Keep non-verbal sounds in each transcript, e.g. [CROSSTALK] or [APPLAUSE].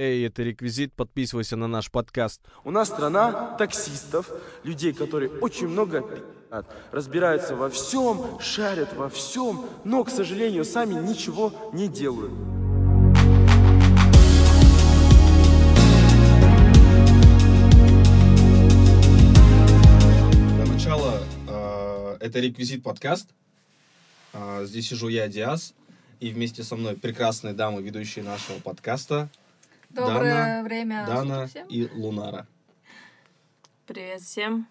Эй, это реквизит, подписывайся на наш подкаст. У нас страна таксистов, людей, которые очень много разбираются во всем, шарят во всем, но, к сожалению, сами ничего не делают. Для начала э, это реквизит подкаст. Э, здесь сижу я, Диас, и вместе со мной прекрасные дамы, ведущие нашего подкаста. Доброе Дана, время Дана суток всем. и Лунара. Привет всем.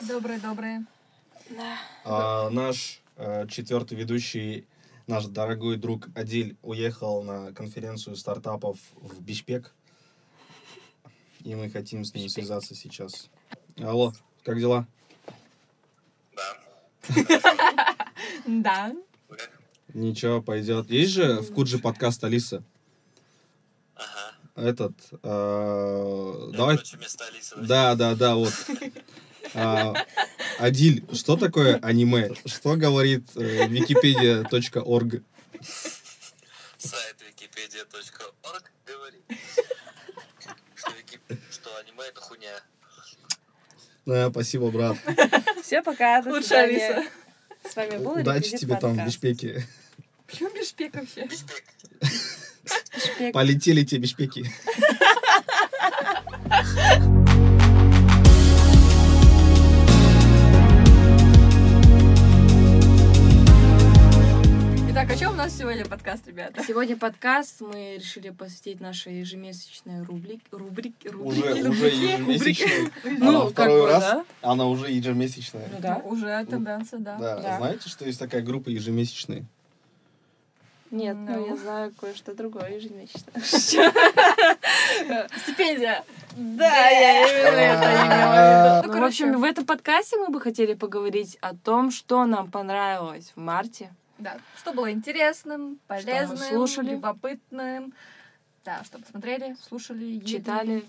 Доброе-доброе. А, наш э, четвертый ведущий, наш дорогой друг Адиль, уехал на конференцию стартапов в Бишпек. И мы хотим с ним связаться сейчас. Алло, как дела? Да. [LAUGHS] Ничего, пойдет. Есть же в Куджи подкаст Алиса? Этот, э, давай... Да, да, да, вот. А, Адиль, что такое аниме? Что говорит э, wikipedia.org? Сайт wikipedia.org говорит, что, вики- что аниме это хуйня. Да, спасибо, брат. Все, пока. До Лучше свидания. Алиса. С вами был Удачи тебе там в подкаст. Бишпеке. Почему бешпек вообще? Бишпек. Полетели те Бишпеки. Итак, о чем у нас сегодня подкаст, ребята? Сегодня подкаст мы решили посвятить нашей ежемесячной рубрик, рубрик, Уже, рубрике. уже ежемесячная. [LAUGHS] Ну, второй раз, она уже ежемесячная. Ну да. Уже тенденция, да. Да, Да. знаете, что есть такая группа ежемесячные? Нет, но Ну. я знаю кое-что другое ежемесячное. [LAUGHS] Стипендия. Да, я именно это имела в виду. Ну, Ну, в общем, в этом подкасте мы бы хотели поговорить о том, что нам понравилось в марте. Да. Что было интересным, полезным, слушали. любопытным. Да, что посмотрели, слушали, Читали.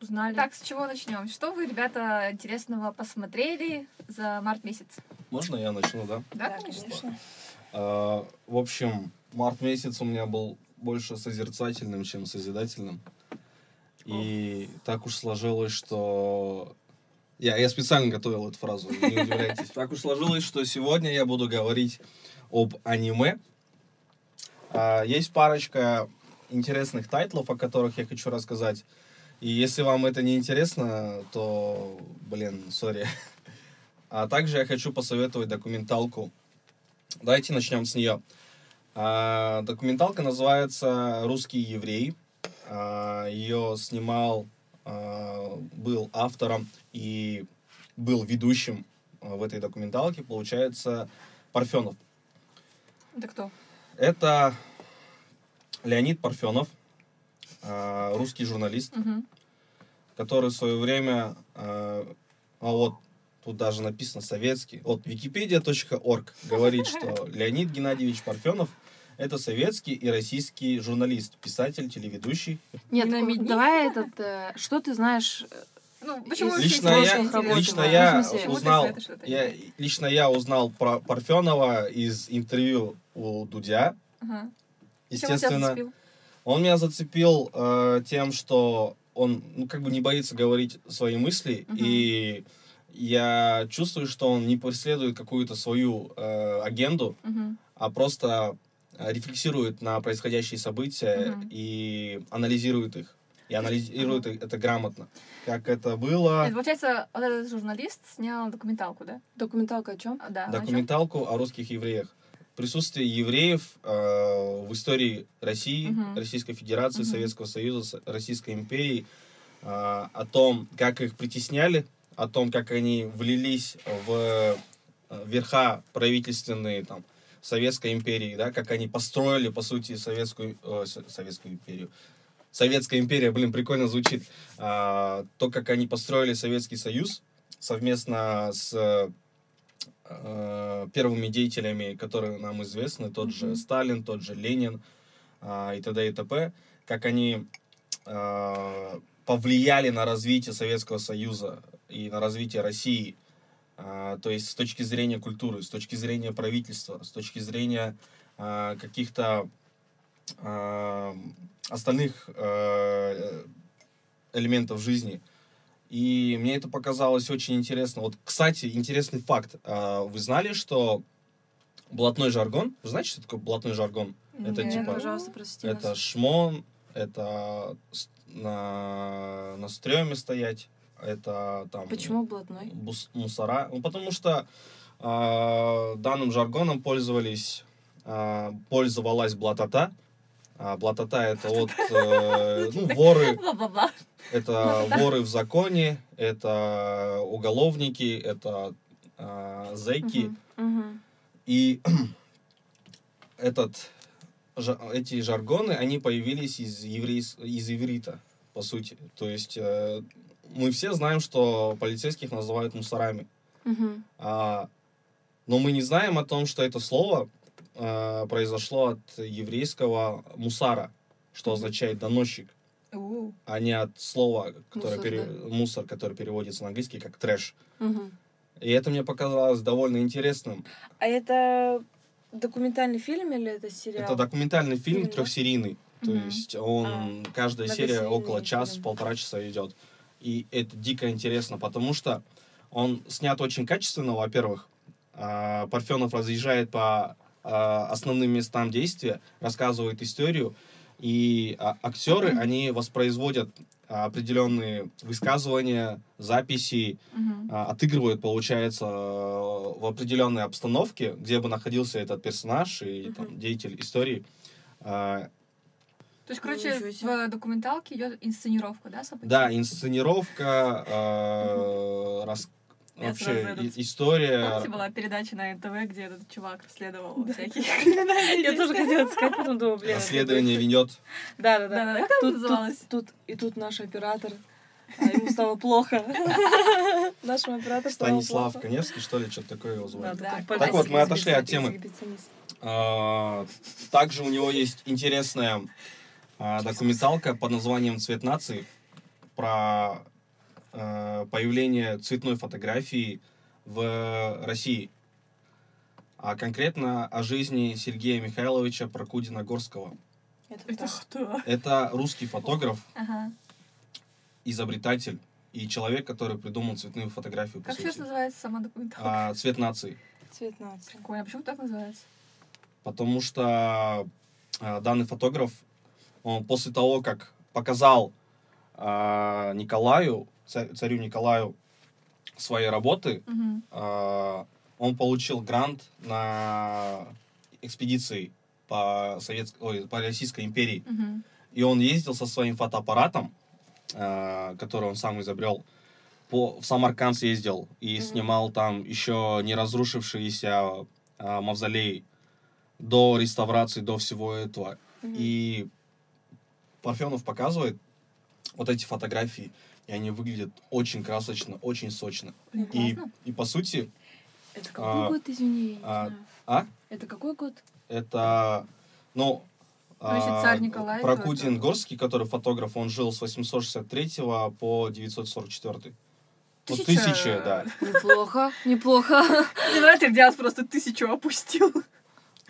узнали. Так, с чего начнем? Что вы, ребята, интересного посмотрели за март месяц? Можно я начну, да? Да, Да, конечно. конечно. А, В общем, март месяц у меня был больше созерцательным, чем созидательным. И так уж сложилось, что... Я, я специально готовил эту фразу, не удивляйтесь. Так уж сложилось, что сегодня я буду говорить об аниме. А, Есть парочка интересных тайтлов, о которых я хочу рассказать. И если вам это не интересно, то, блин, сори. А также я хочу посоветовать документалку Давайте начнем с нее. А, документалка называется «Русские евреи». А, ее снимал, а, был автором и был ведущим в этой документалке, получается, Парфенов. Это кто? Это Леонид Парфенов, русский журналист, Мгм. который в свое время, а вот тут даже написано советский, вот wikipedia.org говорит, что [LAUGHS] Леонид Геннадьевич Парфенов это советский и российский журналист, писатель, телеведущий. Нет, давай этот... э, Что ты знаешь э, Ну, почему Лично я, лично Ну, я узнал, я, лично я узнал про Парфенова из интервью у Дудя. Ага. Естественно? Он меня зацепил э, тем, что он, ну, как бы не боится говорить свои мысли, Мгм. и я чувствую, что он не преследует какую-то свою э, агенду, Мгм. а просто рефлексирует на происходящие события Мгм. и анализирует их. И анализирует их это грамотно. Как это было. Это, получается, вот этот журналист снял документалку, да? документалку о чем? А, да. на чём? документалку о русских евреях. Присутствие евреев э, в истории России, Мгм. Российской Федерации, Мгм. Советского Союза, Российской империи, э, о том, как их притесняли, о том, как они влились в э, верха правительственные там, Советской империи, да, как они построили, по сути, Советскую, э, Советскую империю. Советская империя, блин, прикольно звучит. А, то, как они построили Советский Союз совместно с э, первыми деятелями, которые нам известны, тот же. Сталин, тот же Ленин а, и т.д. и т.п., как они а, повлияли на развитие Советского Союза и на развитие России. А, то есть с точки зрения культуры, с точки зрения правительства, с точки зрения а, каких-то а, остальных элементов жизни. И мне это показалось очень интересно. Вот, кстати, интересный факт. Вы знали, что блатной жаргон... Вы знаете, что такое блатной жаргон? Это Нет. типа... Пожалуйста, простите Это нас. шмон, это на, на стреме стоять, это там... Почему блатной? бус- мусора. Ну, потому что а, данным жаргоном пользовались, а, пользовалась блатота. А, блатота это вот э, [LAUGHS] ну, воры, это воры в законе, это уголовники, это а, зэки. И [CLEARS THROAT] этот, эти жаргоны, они появились из, еврейс, из иврита, по сути. То есть э, мы все знаем, что полицейских называют мусорами. Мгм. А, но мы не знаем о том, что это слово а, произошло от еврейского мусара, что означает доносчик, У. а не от слова, которое Мусор, пере- да. мусор, который переводится на английский как трэш. Мгм. И это мне показалось довольно интересным. А это документальный фильм или это сериал? Это документальный фильм Фильм, да? трехсерийный. То Мгм. есть он, каждая серия около час, фильм. полтора часа идет. И это дико интересно, потому что он снят очень качественно, во-первых. А, Парфенов разъезжает по а, основным местам действия, рассказывает историю, и а, актеры, они воспроизводят определенные высказывания, записи, а, отыгрывают, получается, в определенной обстановке, где бы находился этот персонаж и там, деятель истории. То есть, короче, в документалке идет инсценировка, да, событий? Да, инсценировка, э, [LAUGHS] рас- Я вообще и- история. Помните, была передача на НТВ, где этот чувак расследовал всякие [LAUGHS] Я криминальные тоже вещи? хотела сказать, потом думала, блин. Расследование ведет. Да, да, да. Да-да-да, как она Тут, называлась? тут, и тут наш оператор, а ему стало плохо. [LAUGHS] Нашему оператору стало Станислав плохо. Каневский, что ли, что-то такое его Да, звали. Да. тут Так вот, мы отошли от темы. А, Также у него есть интересная документалка под названием «Цвет нации» про э, появление цветной фотографии в России. А конкретно о жизни Сергея Михайловича Прокудина-Горского. Это Это кто? Это русский фотограф, Ага. изобретатель и человек, который придумал цветную фотографию, по Как сейчас называется сама документалка? А, «Цвет нации». Цвет нации. Прикольно. А почему так называется? потому что а, данный фотограф, он после того, как показал а, Николаю, ца- царю Николаю, свои работы, Мгм. а, он получил грант на экспедиции по, Совет... Ой, по Российской империи. Мгм. И он ездил со своим фотоаппаратом, а, который он сам изобрел, по, в Самарканд съездил и Мгм. снимал там еще не разрушившиеся а, мавзолей до реставрации, до всего этого. Мгм. И Парфенов показывает вот эти фотографии, и они выглядят очень красочно, очень сочно. Блин, И, и по сути, Это какой а, год, извини, я не а, знаю. а? Это какой год? Это, ну, Ну, а, царь Николай, это- Горский, который фотограф, он жил с 863 по 944. Ну, Тысяча- тысяча, да. Неплохо, неплохо. Мне нравится, Диас просто тысячу опустил.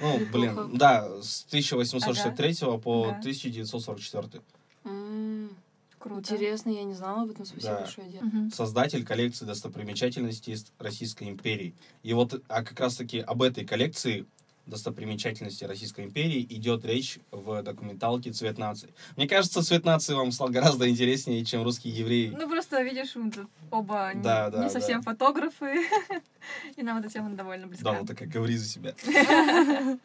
Ну, блин, да, с 1863 по Ага. 1944. М, Круто. Интересно, я не знала об этом. Спасибо Да. большое, Дед. Мгм. Создатель коллекции достопримечательностей Российской империи. И вот, а как раз-таки об этой коллекции достопримечательностей Российской империи идет речь в документалке «Цвет нации». Мне кажется, «Цвет нации» вам стал гораздо интереснее, чем «Русские евреи». Ну, просто, видишь, оба не- Да, да, не совсем да. фотографы, [LAUGHS] и нам эта тема довольно Да, близка. ну так как говори за себя. [LAUGHS]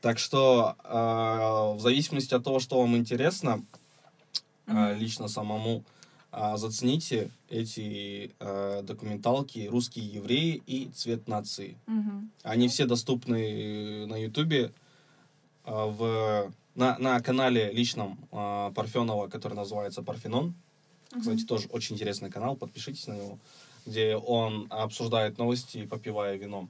Так что э, в зависимости от того, что вам интересно, э, лично самому, э, зацените эти э, документалки «Русские евреи» и «Цвет нации». Мгм. Они все доступны на Ютубе, э, в, на, на канале личном э, Парфенова, который называется «Парфенон». Кстати, тоже очень интересный канал, подпишитесь на него, где он обсуждает новости, попивая вино.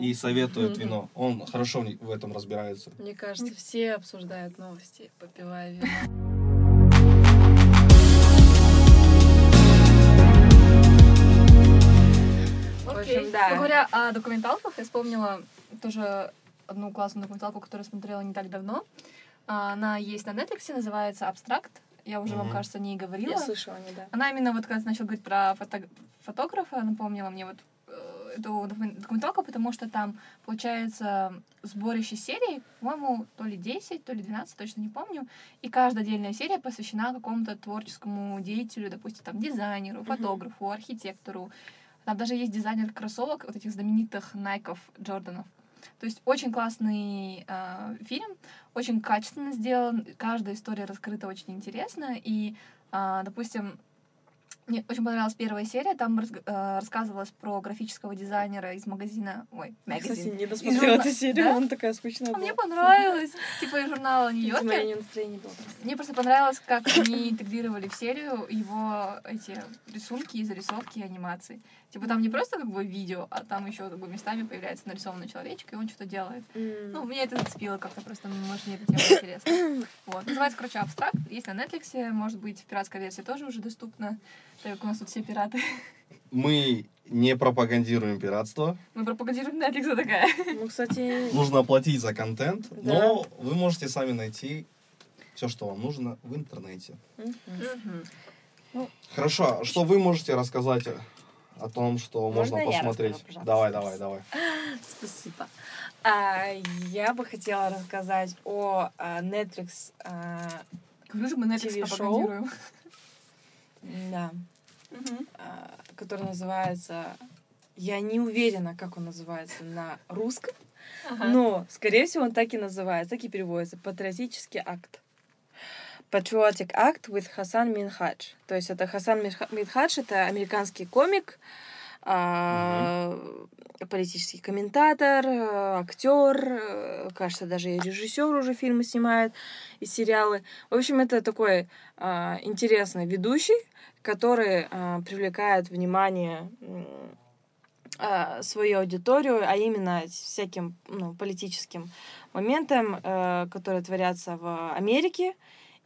И советует вино. Он хорошо в этом разбирается. Мне кажется, все обсуждают новости, попивая вино. Общем, да. Говоря о документалках, я вспомнила тоже одну классную документалку, которую смотрела не так давно. А, Она есть на Netflix, называется «Абстракт». Я уже вам, Мгм. кажется, не говорила. Я слышала, не да. Она именно вот когда начал говорить про фото- фотографа, напомнила мне вот э, эту докумен- документалку, потому что там, получается, сборище серий, по-моему, то ли 10, то ли 12, точно не помню, и каждая отдельная серия посвящена какому-то творческому деятелю, допустим, там, дизайнеру, фотографу, архитектору. Там даже есть дизайнер кроссовок, вот этих знаменитых Найков Джорданов. То есть очень классный э, фильм, очень качественно сделан, каждая история раскрыта очень интересно, и, а, допустим, мне очень понравилась первая серия, там разг- э, рассказывалось про графического дизайнера из магазина, ой, Я, кстати, магазин. не досмотрела журна- эту серию, Да? она такая скучная А была. мне понравилось, типа из журнала просто. Мне просто понравилось, как они интегрировали в серию его эти рисунки зарисовки анимации. Типа там не просто как бы видео, а там еще как бы местами появляется нарисованный человечек, и он что-то делает. М. Ну, меня это зацепило как-то просто, может, мне эта тема интересна. [COUGHS] Вот. Называется, короче, «Абстракт». Есть на Netflix, может быть, в пиратской версии тоже уже доступна, так как у нас тут все пираты. Мы не пропагандируем пиратство. Мы пропагандируем Netflix такая. Ну, кстати, Нужно оплатить за контент, Да. но вы можете сами найти все, что вам нужно в интернете. мгм. Хорошо, а что вы можете рассказать о том, что Можно можно посмотреть? расскажу, давай, давай, давай. [LAUGHS] Спасибо. А, я бы хотела рассказать о а, Netflix. а, Говорю же, мы Netflix пропагандируем. да, а, который называется... Я не уверена, как он называется на русском, но, скорее всего, он так и называется, так и переводится. Патриотический акт. Patriotic Act with Хасан Минхадж. То есть это Хасан Минха- Минхадж, это американский комик, а, политический комментатор, э, актер, э, кажется, даже и режиссер уже фильмы снимает и сериалы. В общем, это такой а, интересный ведущий, который а, привлекает внимание свою аудиторию, а именно всяким ну, политическим моментам, э, которые творятся в Америке.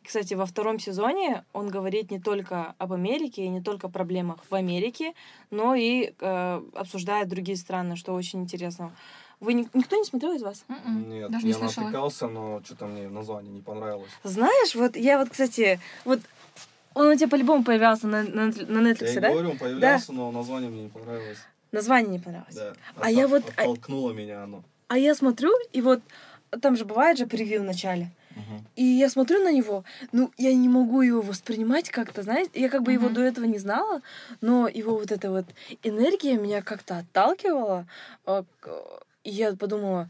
Кстати, во втором сезоне он говорит не только об Америке и не только о проблемах в Америке, но и э, обсуждает другие страны, что очень интересно. Вы ни- никто не смотрел из вас? М-м. Нет, Даже не я слышала. натыкался, но что-то мне название не понравилось. Знаешь, вот я вот, кстати, вот он у тебя по-любому появлялся на, на, на Netflix, Я да? говорю, он появлялся, но название мне не понравилось. Название не понравилось. Да. А я вот- а- Оттолкнуло меня оно. А я смотрю, и вот там же бывает же превью в начале. И я смотрю на него, ну, я не могу его воспринимать как-то, знаете, я как бы его Мгм. до этого не знала, но его вот эта вот энергия меня как-то отталкивала, а, и я подумала,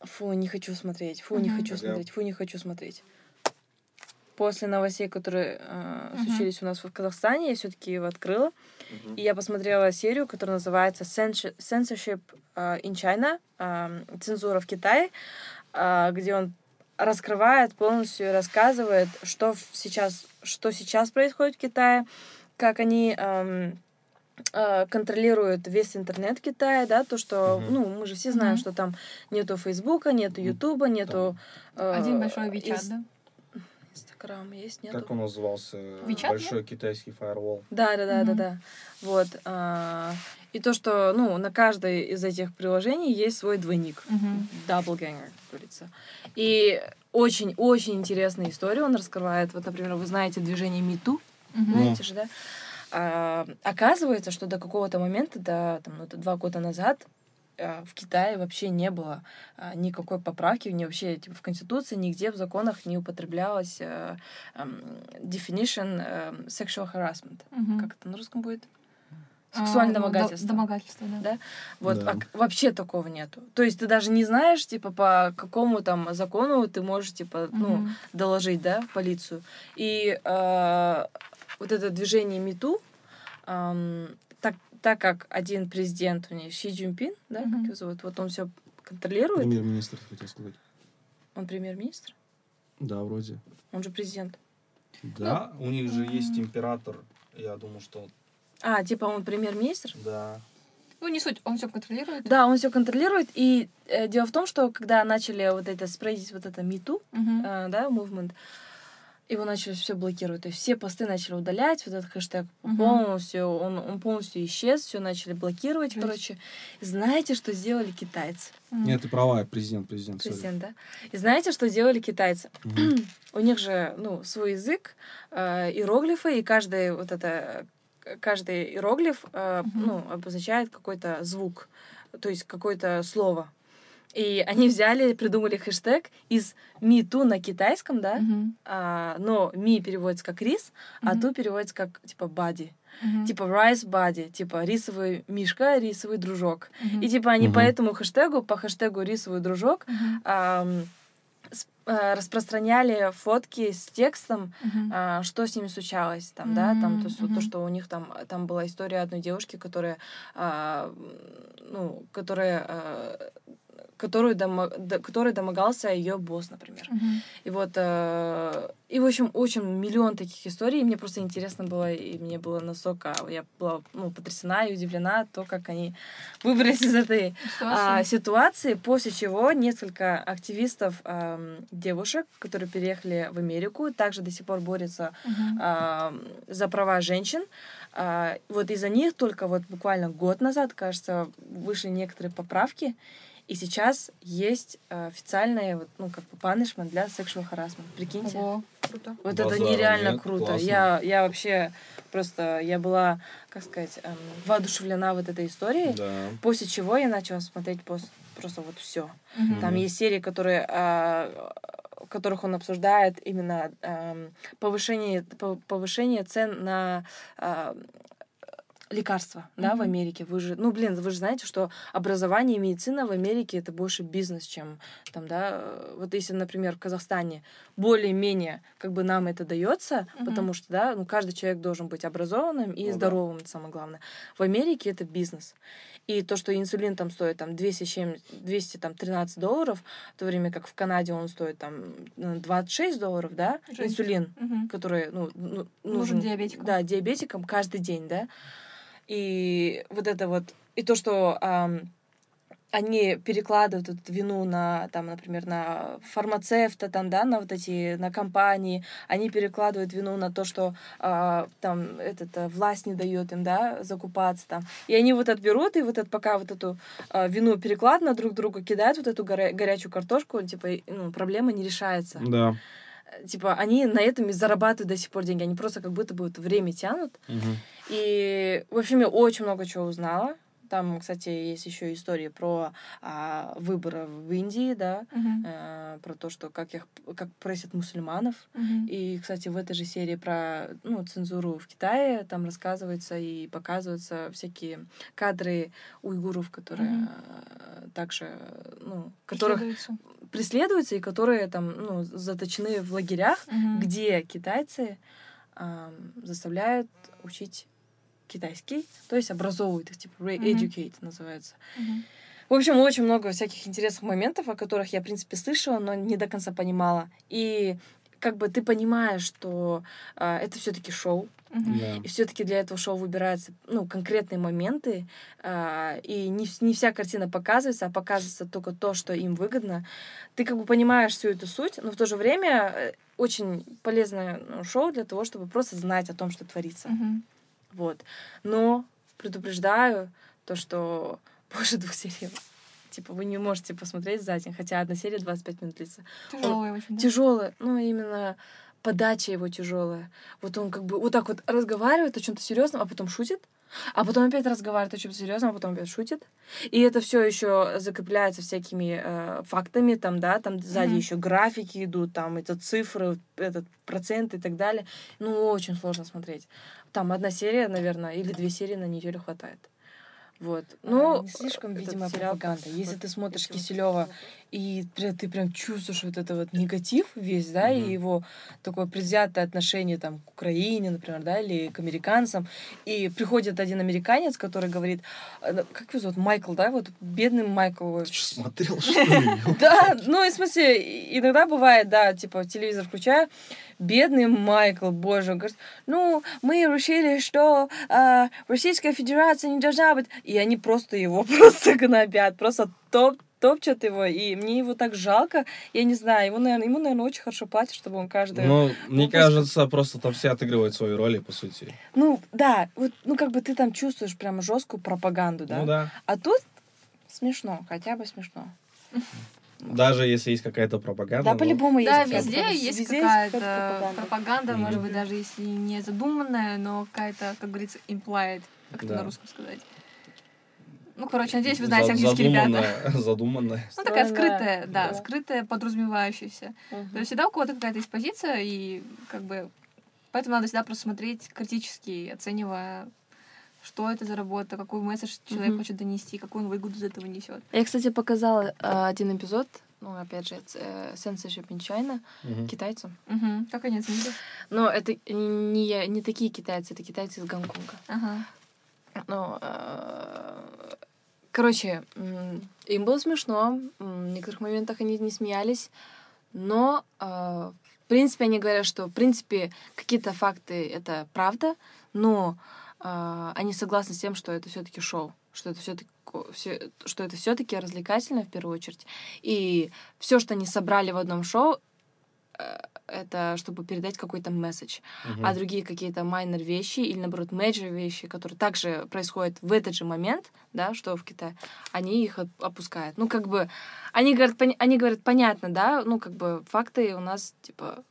фу, не хочу смотреть, фу, не Мгм. хочу смотреть, фу, не хочу смотреть. После новостей, которые э, Мгм. случились у нас в Казахстане, я все-таки его открыла. Мгм. И я посмотрела серию, которая называется Censorship э, in China, э, цензура в Китае, э, где он раскрывает полностью и рассказывает, что сейчас, что сейчас происходит в Китае, как они эм, э, контролируют весь интернет Китая, да, то, что, Мгм. ну, мы же все знаем, Мгм. что там нету Фейсбука, нету Ютуба, нету... э, Один большой Вичат, инс- да? Инстаграм есть, нету? Как он назывался? WeChat, Большой китайский фаервол. Да, да, да, да, Мгм. да. Вот. а, и то, что, ну, на каждой из этих приложений есть свой двойник. Мгм. Doppelganger, как говорится. И очень-очень интересные истории он раскрывает. Вот, например, вы знаете движение МИТУ, Мгм. знаете же, да? А, оказывается, что до какого-то момента, до, там, ну, это два года назад, а, в Китае вообще не было а, никакой поправки, не вообще типа, в Конституции, нигде в законах не употреблялась э, эм, definition эм, sexual harassment. Мгм. Как это на русском будет? А, Сексуальное ну, до- домогательство. Домогательство, да. Да? Вот Да. а вообще такого нету. То есть ты даже не знаешь, типа, по какому там закону ты можешь, типа, ну, Мгм. доложить, да, в полицию. И э, вот это движение МИТУ, ам, так, так как один президент у них, Ши Цзиньпин, да, как Мгм. его зовут, вот он все контролирует, Премьер-министр, хотел сказать. он премьер-министр, Да, вроде. он же президент. Да, у них же есть император. Я думаю, что А, типа он премьер-министр? да. Ну, не суть, он все контролирует. Да, он все контролирует. И э, дело в том, что когда начали вот это спросить вот это МИТУ, Мгм. э, да, movement. его начали все блокировать. То есть все посты начали удалять, вот этот хэштег Мгм. полностью, он, он полностью исчез, все начали блокировать, Жесть. короче. Знаете, что сделали китайцы? Нет, ты права, президент, президент. Президент, да? И знаете, что делали китайцы? Мгм. [CLEARS THROAT] У них же, ну, свой язык, э, иероглифы, и каждый вот это, э, каждый иероглиф, э, Мгм. ну, обозначает какой-то звук, то есть какое-то слово. И они взяли, придумали хэштег из me too на китайском, да, Мгм. а, но ми переводится как рис, а Мгм. ту переводится как типа бади. Мгм. Типа rice buddy, типа рисовый мишка, рисовый дружок. Мгм. И типа они по Мгм. этому хэштегу, по хэштегу рисовый дружок, с- а, распространяли фотки с текстом, а, что с ними случалось, там, да, там, то, есть вот то, что у них там, там была история одной девушки, которая, а, ну, которая, а, которую домо- до- которой домогался ее босс, например. Мгм. И вот, э, и, в общем, очень миллион таких историй. И мне просто интересно было, и мне было настолько... Я была ну, потрясена и удивлена то, как они [LAUGHS] выбрались из этой а, ситуации, после чего несколько активистов, ам, девушек, которые переехали в Америку, также до сих пор борются Мгм. ам, за права женщин. А, вот из-за них только вот буквально год назад, кажется, вышли некоторые поправки, и сейчас есть а, официальная, вот, ну, как бы punishment для sexual harassment. Прикиньте. Ого, круто. Вот Базара это нереально нет, круто. классно. Я, я вообще просто, я была, как сказать, эм, воодушевлена вот этой историей. Да. После чего я начала смотреть пост, просто вот все. Мгм. Там есть серии, которые, в которых он обсуждает именно ам, повышение, пов- повышение цен на а, лекарства, да, в. Америке. Вы же, ну, блин, вы же знаете, что образование и медицина в Америке это больше бизнес, чем там, да, э, вот если, например, в Казахстане более-менее как бы нам это дается, Мгм. потому что, да, ну, каждый человек должен быть образованным и Ну да. здоровым, это самое главное. В Америке это бизнес. И то, что инсулин там стоит там 200, чем- 213 долларов, в то время как в Канаде он стоит там ну, 26 долларов, да, Жесть. инсулин, Мгм. который ну, ну, Нужен нужен диабетикам. да, диабетикам каждый день, да. И вот это вот, и то, что ам, они перекладывают эту вину на, там, например, на фармацевта, там, да, на вот эти, на компании, они перекладывают вину на то, что а, там этот, а, власть не дает им, да, закупаться там. И они вот это берут, и вот это пока вот эту а, вину перекладывают на друг друга, кидают вот эту горя- горячую картошку, типа, ну, проблема не решается. Да. Типа, они на этом и зарабатывают до сих пор деньги, они просто как будто бы вот время тянут, Мгм. и, в общем, я очень много чего узнала. Там, кстати, есть еще истории про а, выборы в Индии, да, Мгм. э, про то, что как их как просят мусульманов. Мгм. И, кстати, в этой же серии про ну, цензуру в Китае там рассказывается и показываются всякие кадры уйгуров, которые э, также, ну, которых. Преследуются и которые там, ну, заточены в лагерях, Мгм. где китайцы ам, заставляют учить китайский, то есть образовывают их, типа re-educate называется. Мгм. В общем, очень много всяких интересных моментов, о которых я, в принципе, слышала, но не до конца понимала. И как бы ты понимаешь, что а, это все-таки шоу, Да. и все-таки для этого шоу выбираются ну, конкретные моменты, а, и не, не вся картина показывается, а показывается только то, что им выгодно. Ты как бы понимаешь всю эту суть, но в то же время э, очень полезное ну, шоу для того, чтобы просто знать о том, что творится. Мгм. Вот. Но предупреждаю то, что [LAUGHS] больше двух серий типа вы не можете посмотреть за день, хотя одна серия 25 минут длится. Тяжелая очень, да? Тяжелая, ну именно подача его тяжелая. Вот он как бы вот так вот разговаривает о чем-то серьезном, а потом шутит, а потом опять разговаривает о чем-то серьезном, а потом опять шутит. И это все еще закрепляется всякими э, фактами, там, да, там сзади Мгм. еще графики идут, там это цифры, этот процент и так далее. Ну, очень сложно смотреть. Там одна серия, наверное, или две серии на неделю хватает. Вот. Ну, не слишком, видимо, пропаганда. Если вот ты смотришь Киселева и ты прям чувствуешь вот это вот негатив весь, да, и Мгм. его такое предвзятое отношение там к Украине, например, да, или к американцам, и приходит один американец, который говорит, э, ну, как его зовут, Майкл, да, вот бедный Майкл. Ты что, смотрел, что ли? [LAUGHS] Да, ну, и в смысле, и- иногда бывает, да, типа, телевизор включаю, бедный Майкл, боже, он говорит, ну, мы решили, что а, Российская Федерация не должна быть, и они просто его [LAUGHS] просто гнобят, просто топ топчут его, и мне его так жалко. Я не знаю, ему, наверное, ему, наверное, очень хорошо платят, чтобы он каждый... Ну, мне выпуск- кажется, просто там все отыгрывают свои роли, по сути. Ну, да, вот, ну, как бы ты там чувствуешь прям жесткую пропаганду, да? Ну да. А тут смешно, хотя бы смешно. Даже если есть какая-то пропаганда. Да, но- по-любому есть. Да, везде есть Везде какая-то пропаганда. пропаганда, может Мгм. быть, даже если не задуманная, но какая-то, как говорится, implied, как это Да. на русском сказать. Ну, короче, надеюсь, вы знаете За- английский, ребята. задуманная-. [LAUGHS] Ну, такая скрытая, да, да. скрытая, подразумевающаяся. Мгм. То есть всегда у кого-то какая-то есть позиция, и как бы поэтому надо всегда просто смотреть критически, оценивая, что это за работа, какой месседж человек Мгм. хочет донести, какую он выгоду из этого несет. Я, кстати, показала э, один эпизод, ну, опять же, э, Censorship in China, Мгм. китайцам. Угу. Как они оценили? Но это не, не такие китайцы, это китайцы из Гонконга. Ага. Ну, э, короче, им было смешно, в некоторых моментах они не смеялись, но, э, в принципе, они говорят, что, в принципе, какие-то факты — это правда, но э, они согласны с тем, что это все таки шоу, что это все таки что это все-таки развлекательно в первую очередь. И все, что они собрали в одном шоу, это чтобы передать какой-то месседж Мгм. а другие какие-то майнер вещи или, наоборот, major вещи, которые также происходят в этот же момент, да, что в Китае, они их оп- опускают. Ну, как бы, они говорят, пони- они говорят, понятно, да, ну, как бы, факты у нас, типа,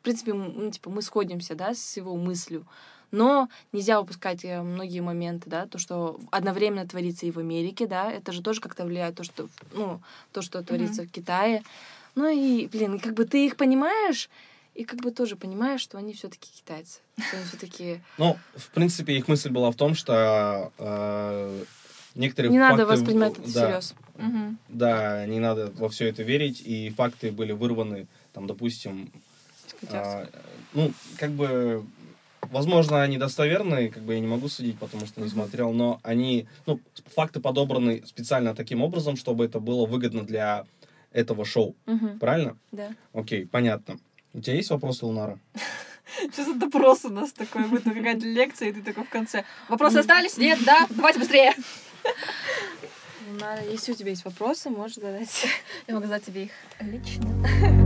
в принципе, ну, типа, мы сходимся, да, с его мыслью, но нельзя упускать э, многие моменты, да, то, что одновременно творится и в Америке, да, это же тоже как-то влияет, то, что, ну, то, что творится в Китае. Ну и, блин, как бы ты их понимаешь, и как бы тоже понимаешь, что они все-таки китайцы. Что они все-таки... [LAUGHS] Ну, в принципе, их мысль была в том, что э, некоторые Не надо факты- воспринимать это да, всерьез. Угу. Да, не надо во все это верить, и факты были вырваны, там, допустим, а, ну, как бы, возможно, они достоверные, как бы я не могу судить, потому что не смотрел, но они, ну, факты подобраны специально таким образом, чтобы это было выгодно для этого шоу, Мгм, правильно? да. Окей, понятно. У тебя есть вопросы, Лунара? [LAUGHS] Что за допрос у нас такой, будет какая-то лекция, и ты такой в конце. Вопросы остались? Нет? Да? Давайте быстрее. Нара, если у тебя есть вопросы, можешь задать. [LAUGHS] Я могу задать тебе их лично.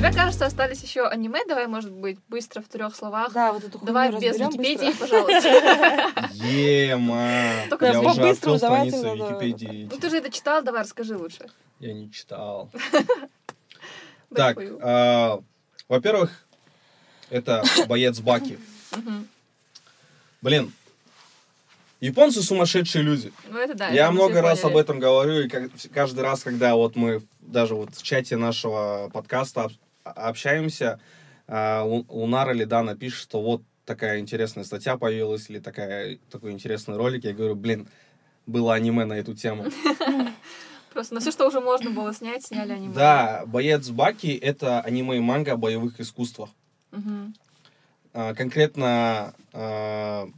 Тебя, кажется, остались еще аниме. Давай, может быть, быстро в трех словах. Да, вот эту хуйню Давай без Википедии, [LAUGHS] пожалуйста. Ема! Только Я уже открыл давайте страницу Википедии. Ну ты же это читал, давай расскажи лучше. Я не читал. [LAUGHS] Так, а, во-первых, это боец Баки. Блин, японцы сумасшедшие люди. Ну это да. Я это много раз поняли. об этом говорю, и каждый раз, когда вот мы даже вот в чате нашего подкаста общаемся, а, Лу- Лунар или Дана пишет, что вот такая интересная статья появилась, или такая, такой интересный ролик, я говорю, блин, было аниме на эту тему. [LAUGHS] Просто на все, что уже можно было снять, сняли аниме. Да, боец Баки — это аниме и манга о боевых искусствах. А, конкретно а,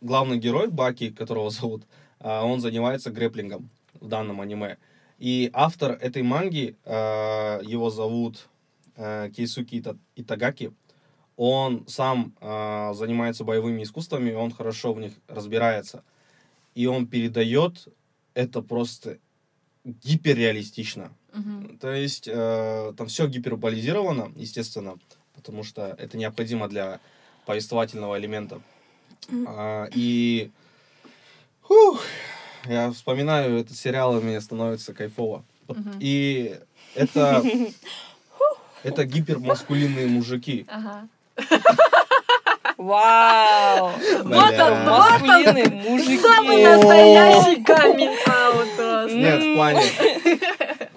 главный герой Баки, которого [LAUGHS] зовут, а, он занимается грэплингом в данном аниме. И автор этой манги, а, его зовут а, Кейсуки Ита- Итагаки, он сам а, занимается боевыми искусствами, он хорошо в них разбирается. И он передает это просто гиперреалистично. Мгм. То есть э, там все гиперболизировано, естественно, потому что это необходимо для повествовательного элемента. А, и фух, я вспоминаю этот сериал, и мне становится кайфово. Мгм. И это, [LAUGHS] это гипермаскулинные мужики. Ага. Вау! Вот он, вот он! Маскулинные мужики. Самый настоящий каминг-аут. Нет, в плане,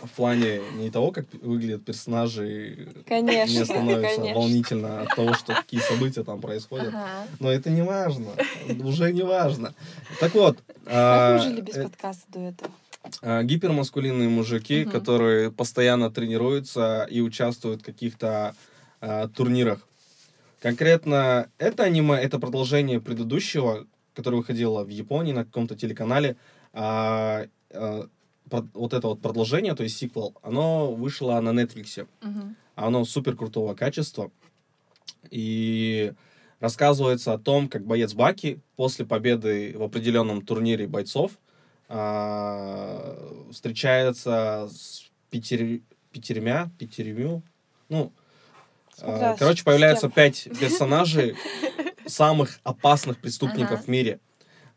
в плане не того, как выглядят персонажи, Конечно, мне становится конечно. волнительно от того, что какие события там происходят. Ага. Но это не важно. Уже не важно. Так вот. Как а, мы жили без э, подкаста до этого? А, Гипермаскулинные мужики, Мгм. которые постоянно тренируются и участвуют в каких-то а, турнирах. Конкретно это аниме, это продолжение предыдущего, которое выходило в Японии на каком-то телеканале. А, про- вот это вот продолжение, то есть сиквел, оно вышло на Netflix. Мгм. Оно супер крутого качества. И рассказывается о том, как боец Баки после победы в определенном турнире бойцов а, встречается с пятер... пятерьмя, пятерьмю, ну, а, с- короче, появляются пять персонажей [LAUGHS] самых опасных преступников Ага. в мире.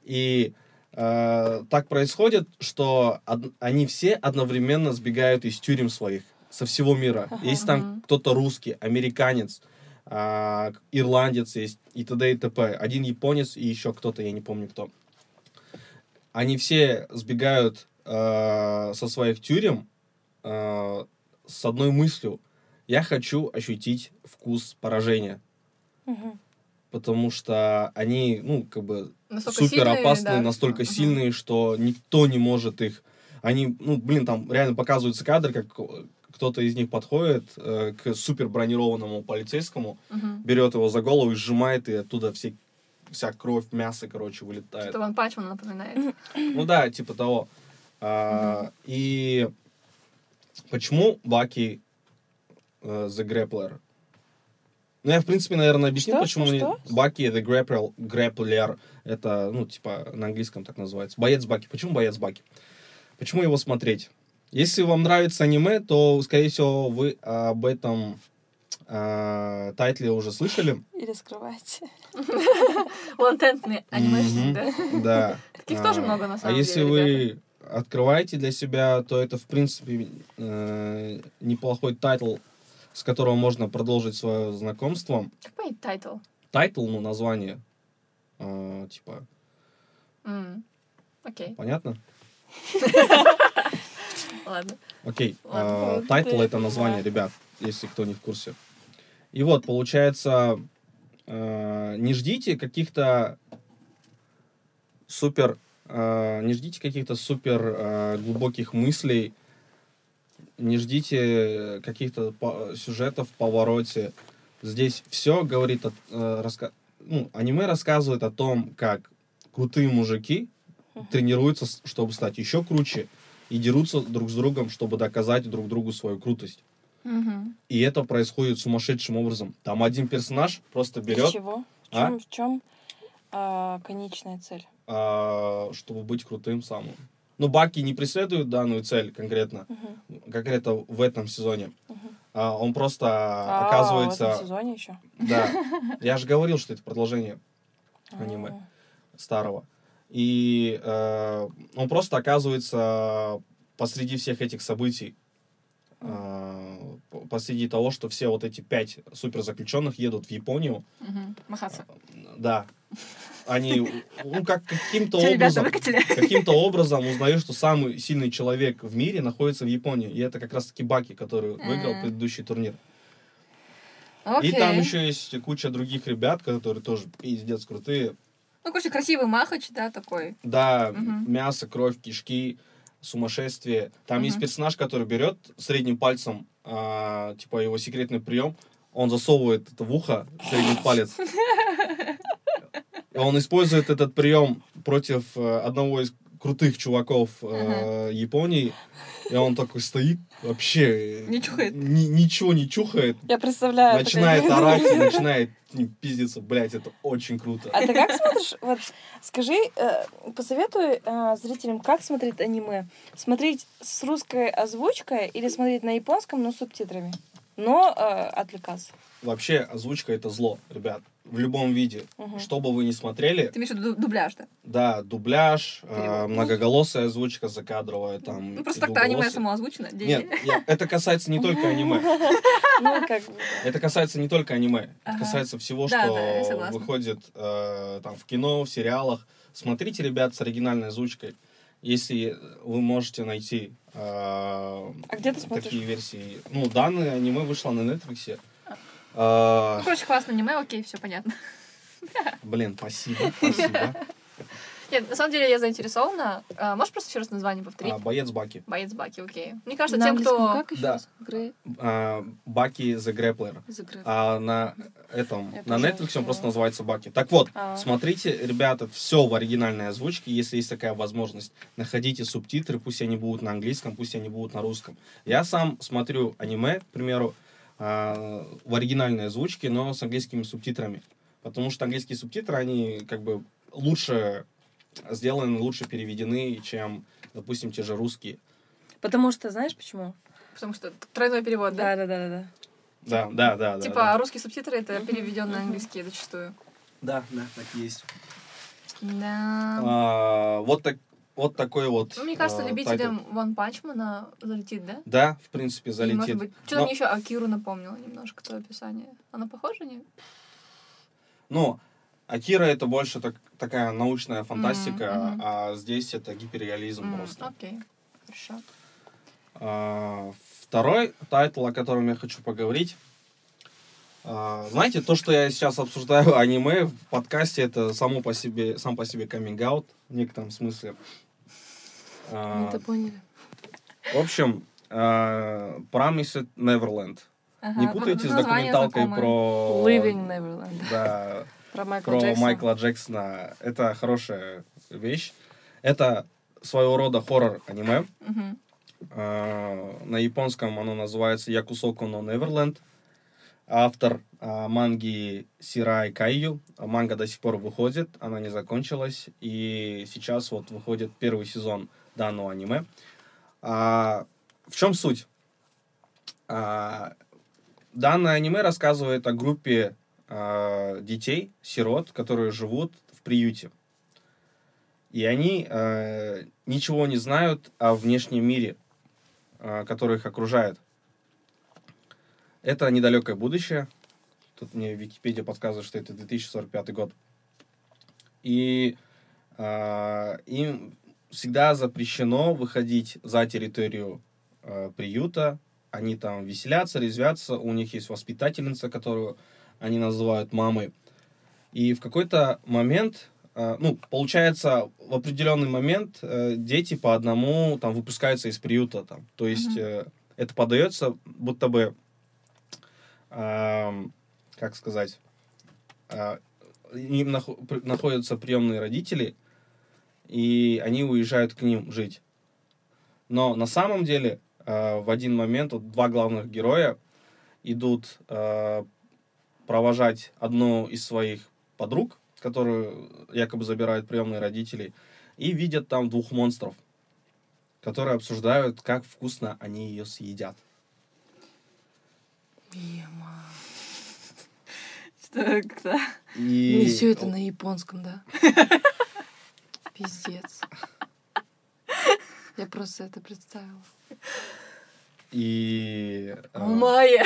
И э, так происходит, что од- они все одновременно сбегают из тюрем своих со всего мира. Есть там кто-то русский, американец, а, ирландец есть и т.д. и т.п. Один японец и еще кто-то, я не помню кто. Они все сбегают э, со своих тюрем э, с одной мыслью. Я хочу ощутить вкус поражения. Мгм. Потому что они, ну, как бы Настолько супер сильные, опасные, да, настолько что- сильные, что никто не может их. Они, ну, блин, там реально показываются кадры, как кто-то из них подходит э, к супер бронированному полицейскому. Мгм. берет его за голову и сжимает, и оттуда все, вся кровь, мясо, короче, вылетает. Что-то One Punch Man напоминает. Ну да, типа того. А, И почему Баки э, The Grappler? Ну, я, в принципе, наверное, объясню, Что? почему Что? Баки The Grappler, Grappler. Это, ну, типа, на английском так называется. Боец Баки. Почему боец Баки? Почему его смотреть? Если вам нравится аниме, то, скорее всего, вы об этом э, тайтле уже слышали. Или скрывайте. Латентный анимешник, Мгм. да? Да. [LAUGHS] Таких тоже А, много, на А самом если деле, вы открываете для себя, то это, в принципе, э, неплохой title, с которого можно продолжить свое знакомство. Как понять title? Title, ну, название, э, типа, Окей, понятно? [LAUGHS] ладно. Окей. Title это название, ребят, если кто не в курсе. И вот, получается, э, не ждите каких-то супер, э, не ждите каких-то супер э, глубоких мыслей, не ждите каких-то по- сюжетов в повороте. Здесь все говорит, о, э, раска- ну, аниме рассказывает о том, как крутые мужики тренируются, чтобы стать еще круче, и дерутся друг с другом, чтобы доказать друг другу свою крутость. Мгм. И это происходит сумасшедшим образом. Там один персонаж просто берет, Чего? В А? чем, в чем а, конечная цель? а, чтобы быть крутым самым. Ну, Баки не преследует данную цель конкретно, Мгм. конкретно в этом сезоне. Мгм. А, он просто А, оказывается... в этом сезоне еще? Да. [LAUGHS] Я же говорил, что это продолжение Аниме. А, старого. И э, он просто оказывается посреди всех этих событий, э, по- посреди того, что все вот эти пять суперзаключенных едут в Японию, Мгм. Махаться. да, они, ну, как каким-то образом, каким-то образом узнают, что самый сильный человек в мире находится в Японии. И это как раз-таки Баки, который выиграл предыдущий турнир. Окей. И там еще есть куча других ребят, которые тоже пиздец крутые. Ну, короче, красивый махач, да, такой. Да, Мгм. мясо, кровь, кишки, сумасшествие. Там есть Мгм. персонаж, который берет средним пальцем, а, типа его секретный прием, он засовывает это в ухо, средний палец. Он использует этот прием против э, одного из крутых чуваков э, Японии. И он такой стоит, вообще... Не чухает. ни- ничего не чухает. Я представляю. Начинает как- орать и начинает ним пиздиться. Блять, это очень круто. А ты как смотришь? Вот скажи, э, посоветуй э, зрителям, как смотреть аниме. Смотреть с русской озвучкой или смотреть на японском, но с субтитрами? Но э, отвлекаться. Вообще, озвучка это зло, ребят. В любом виде. Мгм. Что бы вы ни смотрели, Ты имеешь в виду дубляж, да? да, дубляж, э, Перевод. многоголосая озвучка закадровая, там. Ну, просто так-то аниме само озвучено. Нет, я- это касается не только аниме. [LAUGHS] Ну. Это касается не только аниме. Это касается всего, что выходит э, там в кино, в сериалах. Смотрите, ребят, с оригинальной озвучкой. Если вы можете найти э, А где ты смотришь? такие версии. Ну, данное аниме вышло на Netflix. Ну, Э, короче, классно аниме, окей, все понятно. [LAUGHS] Блин, спасибо, [LAUGHS] спасибо. Нет, на самом деле я заинтересована. А, можешь просто еще раз название повторить? А, Боец Баки. Боец Баки, окей. Мне кажется, На тем, кто... как еще Да. раз? Грей А, Баки the Grappler. А на этом, на Netflix он просто называется Баки. Так вот, А. смотрите, ребята, все в оригинальной озвучке, если есть такая возможность. Находите субтитры, пусть они будут на английском, пусть они будут на русском. Я сам смотрю аниме, к примеру, а, в оригинальной озвучке, но с английскими субтитрами. Потому что английские субтитры, они как бы лучше сделаны, лучше переведены, чем, допустим, те же русские. Потому что, знаешь почему? Потому что тройной перевод, да? Да, да, да, да, да. Да, да, да. да, Типа да. русские субтитры это переведен на английский зачастую. Да, да, так и есть. Да. А, вот, так, вот такой вот. Ну, мне кажется, а, любителям One Punch Man а залетит, да? title. Да, в принципе, И, залетит. может быть, что-то Но- мне еще Акиру напомнило немножко, то описание. Оно похоже, нет? Ну, Акира это больше так, такая научная фантастика, мгм. а здесь это гиперреализм М, просто. Окей, хорошо. А, второй title, о котором я хочу поговорить. а, знаете, то, что я сейчас обсуждаю [LAUGHS] аниме в подкасте, это само по себе, сам по себе каминг-аут в некотором смысле. А, Мы это поняли. в общем, а, Promised Neverland. Ага, Не вот путайте с документалкой про... Leaving Neverland. [LAUGHS] Да, [LAUGHS] Про Майкла про Джексона. Майкла Джексона. Это хорошая вещь. Это своего рода хоррор-аниме. А, На японском оно называется Якусоку но Неверленд. Автор а, манги Сирай Кайю. А Манга до сих пор выходит, она не закончилась. И сейчас вот выходит первый сезон данного аниме. А, в чем суть? А, данное аниме рассказывает о группе а, детей, сирот, которые живут в приюте. И они э, ничего не знают о внешнем мире, э, который их окружает. Это недалекое будущее. Тут мне Википедия подсказывает, что это 2045 год. И э, им всегда запрещено выходить за территорию э, приюта. Они там веселятся, резвятся. У них есть воспитательница, которую они называют мамой. И в какой-то момент, э, ну, получается, в определенный момент э, дети по одному там выпускаются из приюта. Там. То есть э, это подается будто бы, ам, как сказать, а, им при- находятся приемные родители, и они уезжают к ним жить. Но на самом деле э, в один момент вот два главных героя идут э, провожать одну из своих подруг, которую якобы забирают приемные родители, и видят там двух монстров, которые обсуждают, как вкусно они ее съедят. Ема. [LAUGHS] Что как-то... И все это на японском, да? [LAUGHS] Пиздец. Я просто это представила. и э, Майя!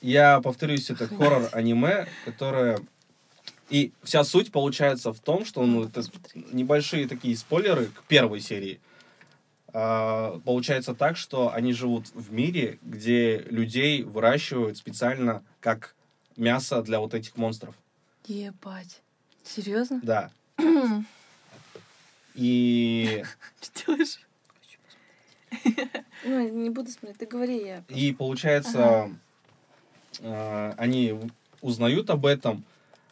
я повторюсь, это хоррор-аниме, которое... И вся суть получается в том, что ну, это небольшие такие спойлеры к первой серии. А, получается так, что они живут в мире, где людей выращивают специально как мясо для вот этих монстров. Ебать. Серьезно? Да. И, Что делаешь? Ну, не буду смотреть, ты говори, я. и получается, а, они узнают об этом,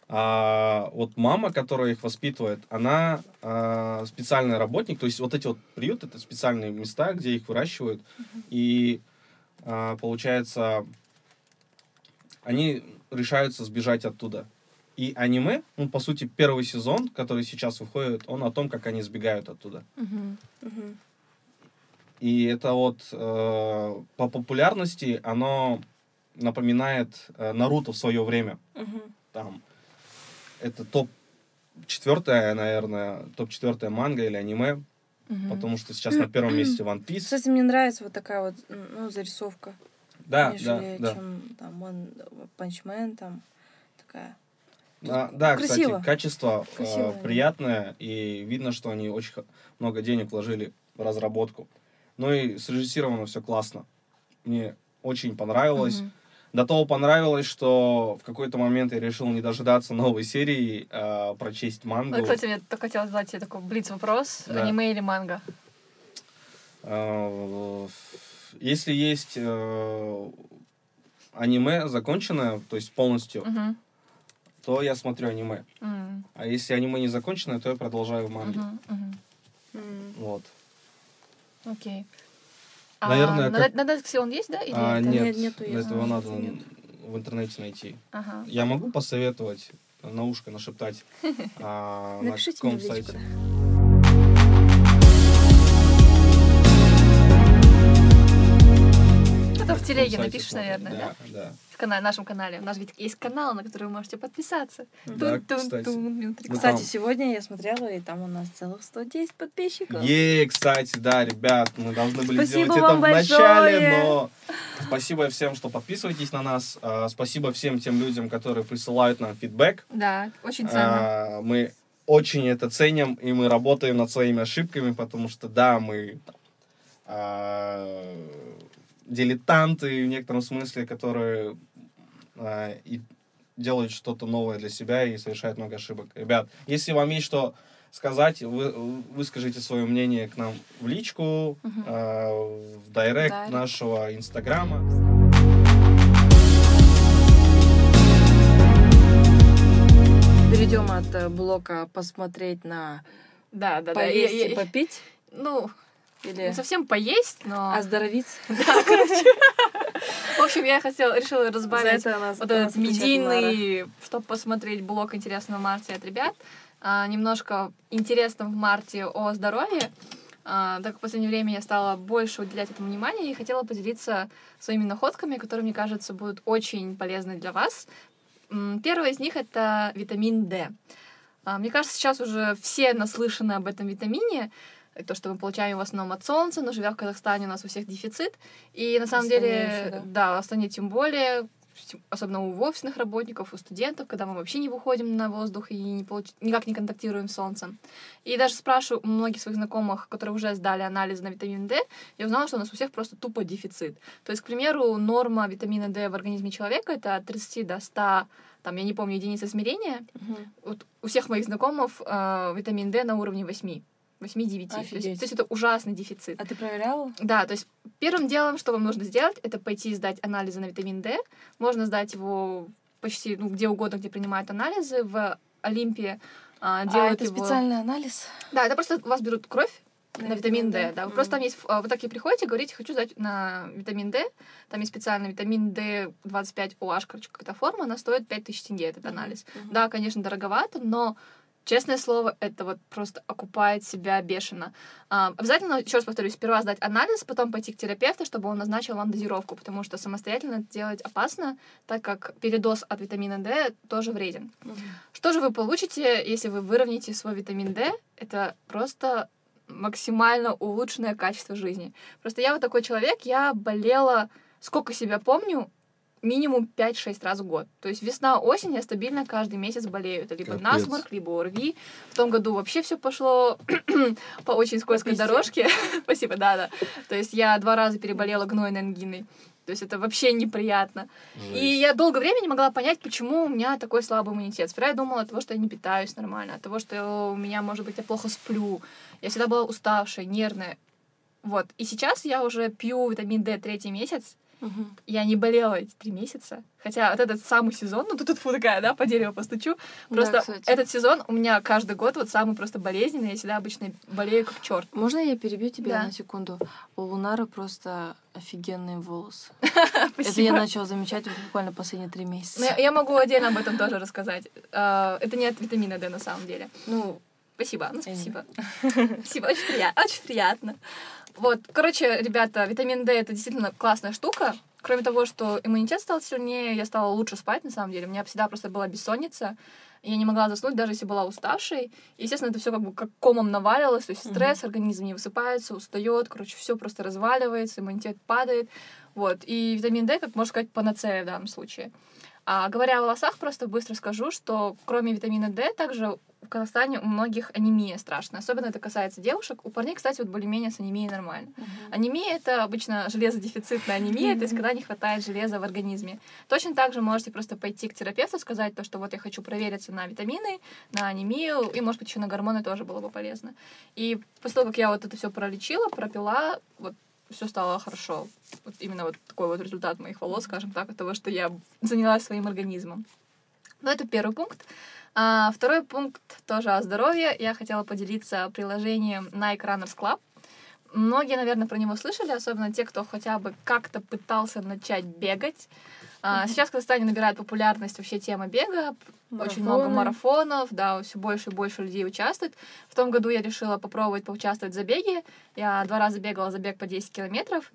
а вот мама, которая их воспитывает, она а, специальный работник, то есть вот эти вот приюты, это специальные места, где их выращивают, и а, получается, они решаются сбежать оттуда. И аниме, ну, по сути, первый сезон, который сейчас выходит, он о том, как они сбегают оттуда. И это вот э, по популярности оно напоминает э, Наруто в свое время. Мгм. Там это топ четвертая, наверное, топ четвертая манга или аниме, Мгм. потому что сейчас на первом месте One Piece. Кстати, мне нравится вот такая вот, ну, зарисовка. Да, да, нежели да. чем там One Punch Man, там такая. А, да, Красиво. кстати, качество э, Красиво, да. приятное, и видно, что они очень много денег вложили в разработку. Ну и срежиссировано все классно. Мне очень понравилось. Мгм. До того понравилось, что в какой-то момент я решил не дожидаться новой серии, а прочесть мангу. Ну, кстати, мне только хотела задать тебе такой блиц-вопрос. Да. Аниме или манга? А, Если есть э, аниме законченное, то есть полностью, Мгм. То я смотрю аниме. М. А если аниме не законченное, то я продолжаю манги. Мгм. Мгм. М. Вот. Окей. Наверное, а, на, как- на Netflix он есть, да? Или А, это- нет, Нет, нету, этого надо нет. в интернете найти. Ага. Я могу посоветовать на ушко нашептать [LAUGHS] а, на Напишите каком мне в Это в телеге напишешь, наверное, да? Да, да. В канале, нашем канале. У нас ведь есть канал, на который вы можете подписаться. Да, кстати. Ну, Кстати, сегодня я смотрела, и там у нас целых 110 подписчиков. Е, кстати, да, ребят, мы должны были сделать это в начале, но спасибо всем, что подписываетесь на нас. А, Спасибо всем тем людям, которые присылают нам фидбэк. Да, очень ценно. А, Мы очень это ценим, и мы работаем над своими ошибками, потому что, да, мы а, дилетанты в некотором смысле, которые а, и делают что-то новое для себя и совершают много ошибок. Ребят, если вам есть что сказать, вы, выскажите свое мнение к нам в личку, а, в директ Директ. нашего инстаграма. Перейдем от э, блока посмотреть на Да, да, да. поесть Я- и я- попить Ну, или не совсем поесть, но... оздоровиться. [LAUGHS] В общем, я хотела, решила разбавить вот этот медийный, чтобы посмотреть блог интересного в марте от ребят. А, немножко интересным в марте о здоровье. А, так как в последнее время я стала больше уделять этому внимания и хотела поделиться своими находками, которые, мне кажется, будут очень полезны для вас. М, Первое из них — это витамин D. А, Мне кажется, сейчас уже все наслышаны об этом витамине, то, что мы получаем в основном от солнца, но живя в Казахстане, у нас у всех дефицит. И на самом Астане деле, ещё, да. да, в Астане тем более, особенно у офисных работников, у студентов, когда мы вообще не выходим на воздух и не получ- никак не контактируем с солнцем. И даже спрашиваю у многих своих знакомых, которые уже сдали анализы на витамин D, я узнала, что у нас у всех просто тупо дефицит. То есть, к примеру, норма витамина D в организме человека — это от 30 до 100, там, я не помню, единиц измерения. Мгм. Вот у всех моих знакомых э, витамин D на уровне 8. 8-9. То есть, то есть это ужасный дефицит. А ты проверяла? Да, то есть первым делом, что вам нужно сделать, это пойти сдать анализы на витамин D. Можно сдать его почти ну, где угодно, где принимают анализы. В Олимпе а, А делают это его... специальный анализ? Да, это просто у вас берут кровь На на, витамин D. D. Да. Вы просто там есть, а, вы такие приходите, говорите, хочу сдать на витамин D. Там есть специальный витамин D 25 OH, короче, какая-то форма, она стоит 5000 тенге, этот анализ. Мгм. Да, конечно, дороговато, но честное слово, это вот просто окупает себя бешено. А, обязательно, еще раз повторюсь, сперва сдать анализ, потом пойти к терапевту, чтобы он назначил вам дозировку, потому что самостоятельно это делать опасно, так как передоз от витамина D тоже вреден. Мгм. Что же вы получите, если вы выровняете свой витамин D? Это просто максимально улучшенное качество жизни. Просто я вот такой человек, я болела, сколько себя помню, минимум 5-6 раз в год. То есть весна-осень я стабильно каждый месяц болею. Это либо Капец. насморк, либо ОРВИ. В том году вообще все пошло [CLEARS THROAT] по очень скользкой пизде. дорожке. [LAUGHS] Спасибо, да-да. То есть я два раза переболела гнойной ангиной. То есть это вообще неприятно. И Жесть. я долгое время не могла понять, почему у меня такой слабый иммунитет. Сперва я думала от того, что я не питаюсь нормально, от того, что у меня, может быть, я плохо сплю. Я всегда была уставшая, нервная. Вот. И сейчас я уже пью витамин D третий месяц. Мгм. Я не болела эти три месяца. Хотя вот этот самый сезон, ну тут тут фу такая, да, по дереву постучу. Да, Просто кстати. этот сезон у меня каждый год вот самый просто болезненный. Я всегда обычно болею как черт. Можно я перебью тебя Да. на секунду? У Лунары просто офигенные волосы. [LAUGHS] Это я начала замечать буквально последние три месяца. Ну, я, могу отдельно об этом тоже рассказать. А, Это не от витамина D на самом деле. Ну, Спасибо, ну спасибо. [LAUGHS] Спасибо, очень приятно, очень приятно. Вот, короче, ребята, витамин D это действительно классная штука. Кроме того, что иммунитет стал сильнее, я стала лучше спать, на самом деле. У меня всегда просто была бессонница. Я не могла заснуть, даже если была уставшей. И, естественно, это все как бы как комом навалилось. То есть стресс, организм не высыпается, устает, короче, все просто разваливается, иммунитет падает. Вот. И витамин D, как можно сказать, панацея в данном случае. А говоря о волосах, просто быстро скажу, что кроме витамина D, также в Казахстане у многих анемия страшная. Особенно это касается девушек. У парней, кстати, вот более-менее с анемией нормально. Анемия — это обычно железодефицитная анемия, то есть когда не хватает железа в организме. Точно так же можете просто пойти к терапевту, сказать то, что вот я хочу провериться на витамины, на анемию, и, может быть, еще на гормоны тоже было бы полезно. И после того, как я вот это все пролечила, пропила, вот все стало хорошо. Вот именно вот такой вот результат моих волос, скажем так, от того, что я занялась своим организмом. Ну, это первый пункт. А, второй пункт тоже о здоровье. Я хотела поделиться приложением Nike Runners Club. Многие, наверное, про него слышали, особенно те, кто хотя бы как-то пытался начать бегать. А, Сейчас в Казахстане набирает популярность вообще тема бега. Очень много Марафоны. марафонов, да, все больше и больше людей участвует. В том году я решила попробовать поучаствовать в забеге. Я два раза бегала забег по 10 километров.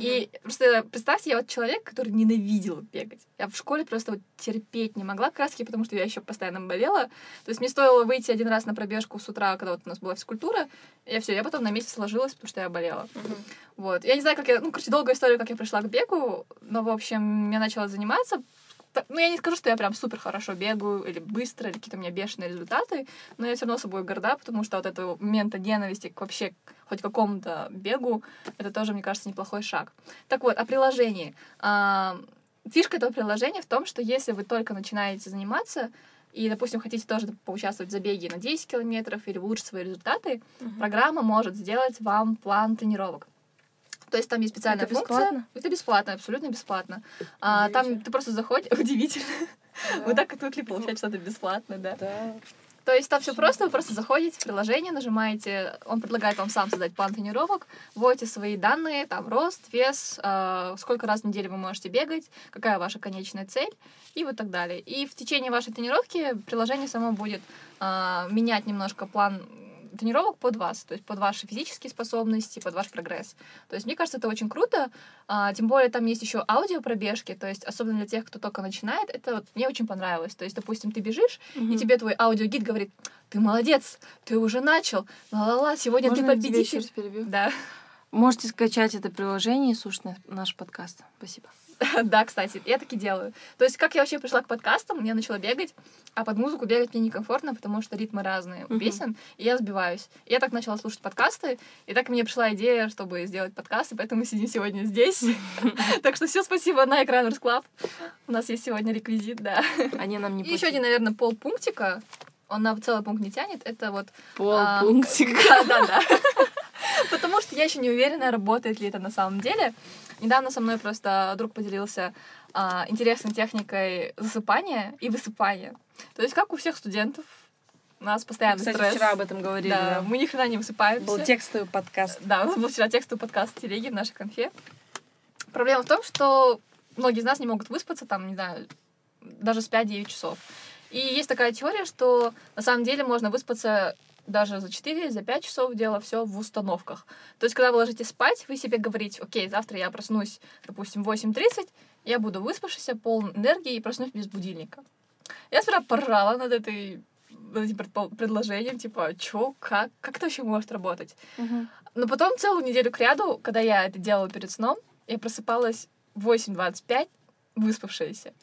И просто представьте, я вот человек, который ненавидел бегать. Я в школе просто вот терпеть не могла, таки потому, что я еще постоянно болела. То есть мне стоило выйти один раз на пробежку с утра, когда вот у нас была физкультура, и я все, я потом на месяц сложилась, потому что я болела. Вот. Я не знаю, как я... Ну, короче, долгая история, как я пришла к бегу, но, в общем, я начала заниматься. Ну, я не скажу, что я прям супер хорошо бегаю или быстро, или какие-то у меня бешеные результаты, но я все равно собой горда, потому что вот этого момента ненависти к вообще хоть какому-то бегу, это тоже, мне кажется, неплохой шаг. Так вот, о приложении. А, Фишка этого приложения в том, что если вы только начинаете заниматься, и, допустим, хотите тоже поучаствовать в забеге на 10 километров или улучшить свои результаты, программа может сделать вам план тренировок. То есть там есть специальная Это функция. бесплатно? Это бесплатно, абсолютно бесплатно. А, там ты просто заходишь, [LAUGHS] удивительно. Вы так отвыкли получать что-то бесплатное, да. Да. То есть там все просто, вы просто заходите в приложение, нажимаете, он предлагает вам сам создать план тренировок, вводите свои данные, там рост, вес, э, сколько раз в неделю вы можете бегать, какая ваша конечная цель и вот так далее. И в течение вашей тренировки приложение само будет э, менять немножко план тренировок под вас, то есть под ваши физические способности, под ваш прогресс. То есть мне кажется, это очень круто, а, тем более там есть еще аудио пробежки, то есть особенно для тех, кто только начинает, это вот мне очень понравилось. То есть, допустим, ты бежишь, и тебе твой аудиогид говорит, ты молодец, ты уже начал, ла-ла-ла, сегодня Можно ты победитель. Да, Можете скачать это приложение и слушать на- наш подкаст. Спасибо. [LAUGHS] да, кстати, я так и делаю. То есть, как я вообще пришла к подкастам, я начала бегать, а под музыку бегать мне некомфортно, потому что ритмы разные у песен, и я сбиваюсь. И я так начала слушать подкасты, и так мне пришла идея, чтобы сделать подкасты, поэтому мы сидим сегодня здесь. [LAUGHS] Так что все спасибо на экран Club. У нас есть сегодня реквизит, да. Они нам не И еще один, наверное, полпунктика. Он на целый пункт не тянет. Это вот... а, полпунктика. [LAUGHS] Да, да, да. Потому что я еще не уверена, работает ли это на самом деле. Недавно со мной просто друг поделился а, интересной техникой засыпания и высыпания. То есть, как у всех студентов, у нас постоянно Кстати, стресс. вчера об этом говорили. да, да. мы ни хрена не высыпаемся. Был текстовый подкаст. Да, у нас был вчера текстовый подкаст в телеге в нашей конфе. Проблема в том, что многие из нас не могут выспаться, там, не знаю, даже спать 9 часов. И есть такая теория, что на самом деле можно выспаться даже за 4, за 5 часов дело все в установках. То есть, когда вы ложитесь спать, вы себе говорите, окей, завтра я проснусь, допустим, в 8.30, я буду выспавшийся, полон энергии и проснусь без будильника. Я сперва поржала над этой над этим предложением, типа, чё, как, как это вообще может работать? Но потом целую неделю к ряду, когда я это делала перед сном, я просыпалась в 8.25, выспавшаяся.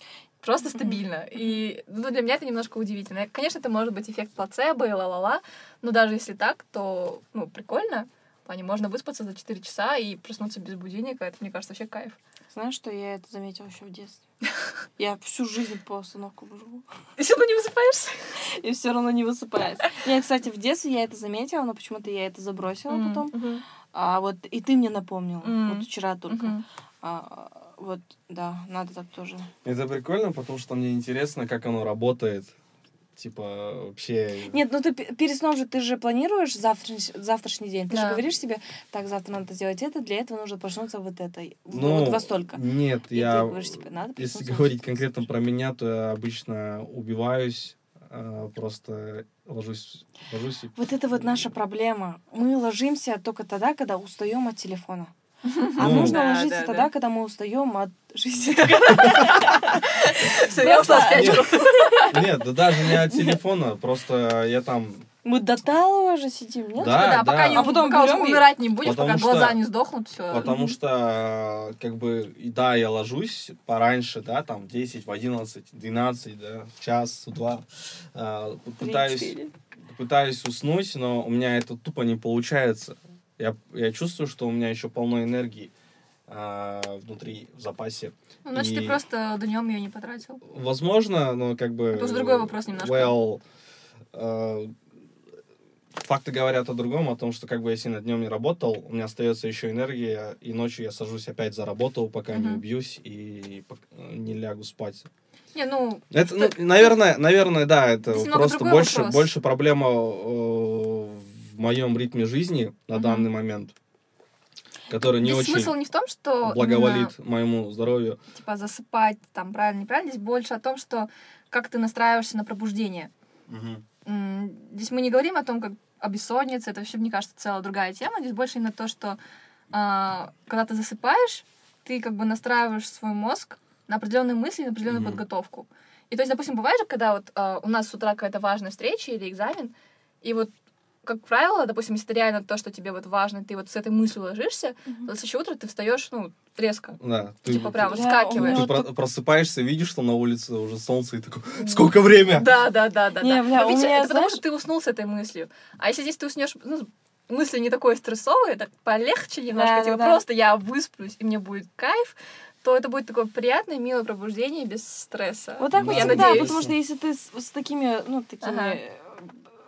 Просто стабильно. И ну, для меня это немножко удивительно. Конечно, это может быть эффект плацебо и ла-ла-ла, но даже если так, то, ну, прикольно. В плане, можно выспаться за 4 часа и проснуться без будильника. Это, мне кажется, вообще кайф. Знаешь, что я это заметила еще в детстве? [LAUGHS] Я всю жизнь по остановкам живу. Ты все равно не высыпаешься? [LAUGHS] И все равно не высыпаюсь. Нет, кстати, в детстве я это заметила, но почему-то я это забросила потом. Мгм. А вот и ты мне напомнил. Мгм. Вот вчера только. Мгм. А, вот, да, надо так тоже. Это прикольно, потому что мне интересно, как оно работает. Типа, вообще... Нет, ну ты пе- перед сном же ты же планируешь завтрашний, завтрашний день. Ты Да. же говоришь себе, так, завтра надо сделать это, для этого нужно проснуться вот это. Ну, вот во столько. Нет, И я... ты говоришь себе, надо Если говорить конкретно про меня, то я обычно убиваюсь, а, просто ложусь, ложусь и... Вот это вот наша проблема. Мы ложимся только тогда, когда устаем от телефона. [LAUGHS] А Ну, нужно Да, ложиться да, тогда, да. когда мы устаем от жизни. [LAUGHS] Нет, да даже не от телефона, просто я там... Мы до талого же сидим, нет? Да, Да, пока не А потом пока берём и- умирать не будешь, Потому пока что- глаза не сдохнут, все. Потому что, как бы, да, я ложусь пораньше, да, там, 10, в 11, 12, да, в час, в два. а, Пытаюсь, пытаюсь уснуть, но у меня это тупо не получается. Я, я чувствую, что у меня еще полно энергии а, внутри, в запасе. Ну, значит, И- ты просто днем ее не потратил. Возможно, но как бы... Это уже другой вопрос немножко. Well, э, факты говорят о другом, о том, что как бы я сильно днем не работал, у меня остается еще энергия, и ночью я сажусь опять за работу, пока не Мгм. убьюсь и не лягу спать. Не, ну, Это, ну, наверное, наверное, да, это просто больше, вопрос. больше проблема э, моем ритме жизни на данный момент. который не Здесь очень смысл не в том, что благоволит моему здоровью. именно, типа засыпать там правильно неправильно, здесь больше о том, что как ты настраиваешься на пробуждение. М, Здесь мы не говорим о том, как о бессоннице, это вообще, мне кажется, целая другая тема. Здесь больше именно то, что а, когда ты засыпаешь, ты как бы настраиваешь свой мозг на определенные мысли, на определенную Мгм. подготовку. И то есть, допустим, бывает же, когда вот а, у нас с утра какая-то важная встреча или экзамен, и вот как правило, допустим, если это реально то, что тебе вот важно, ты вот с этой мыслью ложишься, то на следующее утро ты встаешь, ну, резко. Да, ты, Типа прям Да, вскакиваешь. ты про- просыпаешь, видишь, что на улице уже солнце, и такой, сколько время? Да, да, да, да. Не, да. бля, меня, это потому что ты уснул с этой мыслью. А если здесь ты уснешь, ну, мысли не такой стрессовые, так полегче немножко, Да, типа да, да. просто я высплюсь, и мне будет кайф, то это будет такое приятное, милое пробуждение без стресса. Вот так Да, вот я надеюсь. потому что если ты с, с такими, ну, такими Ага.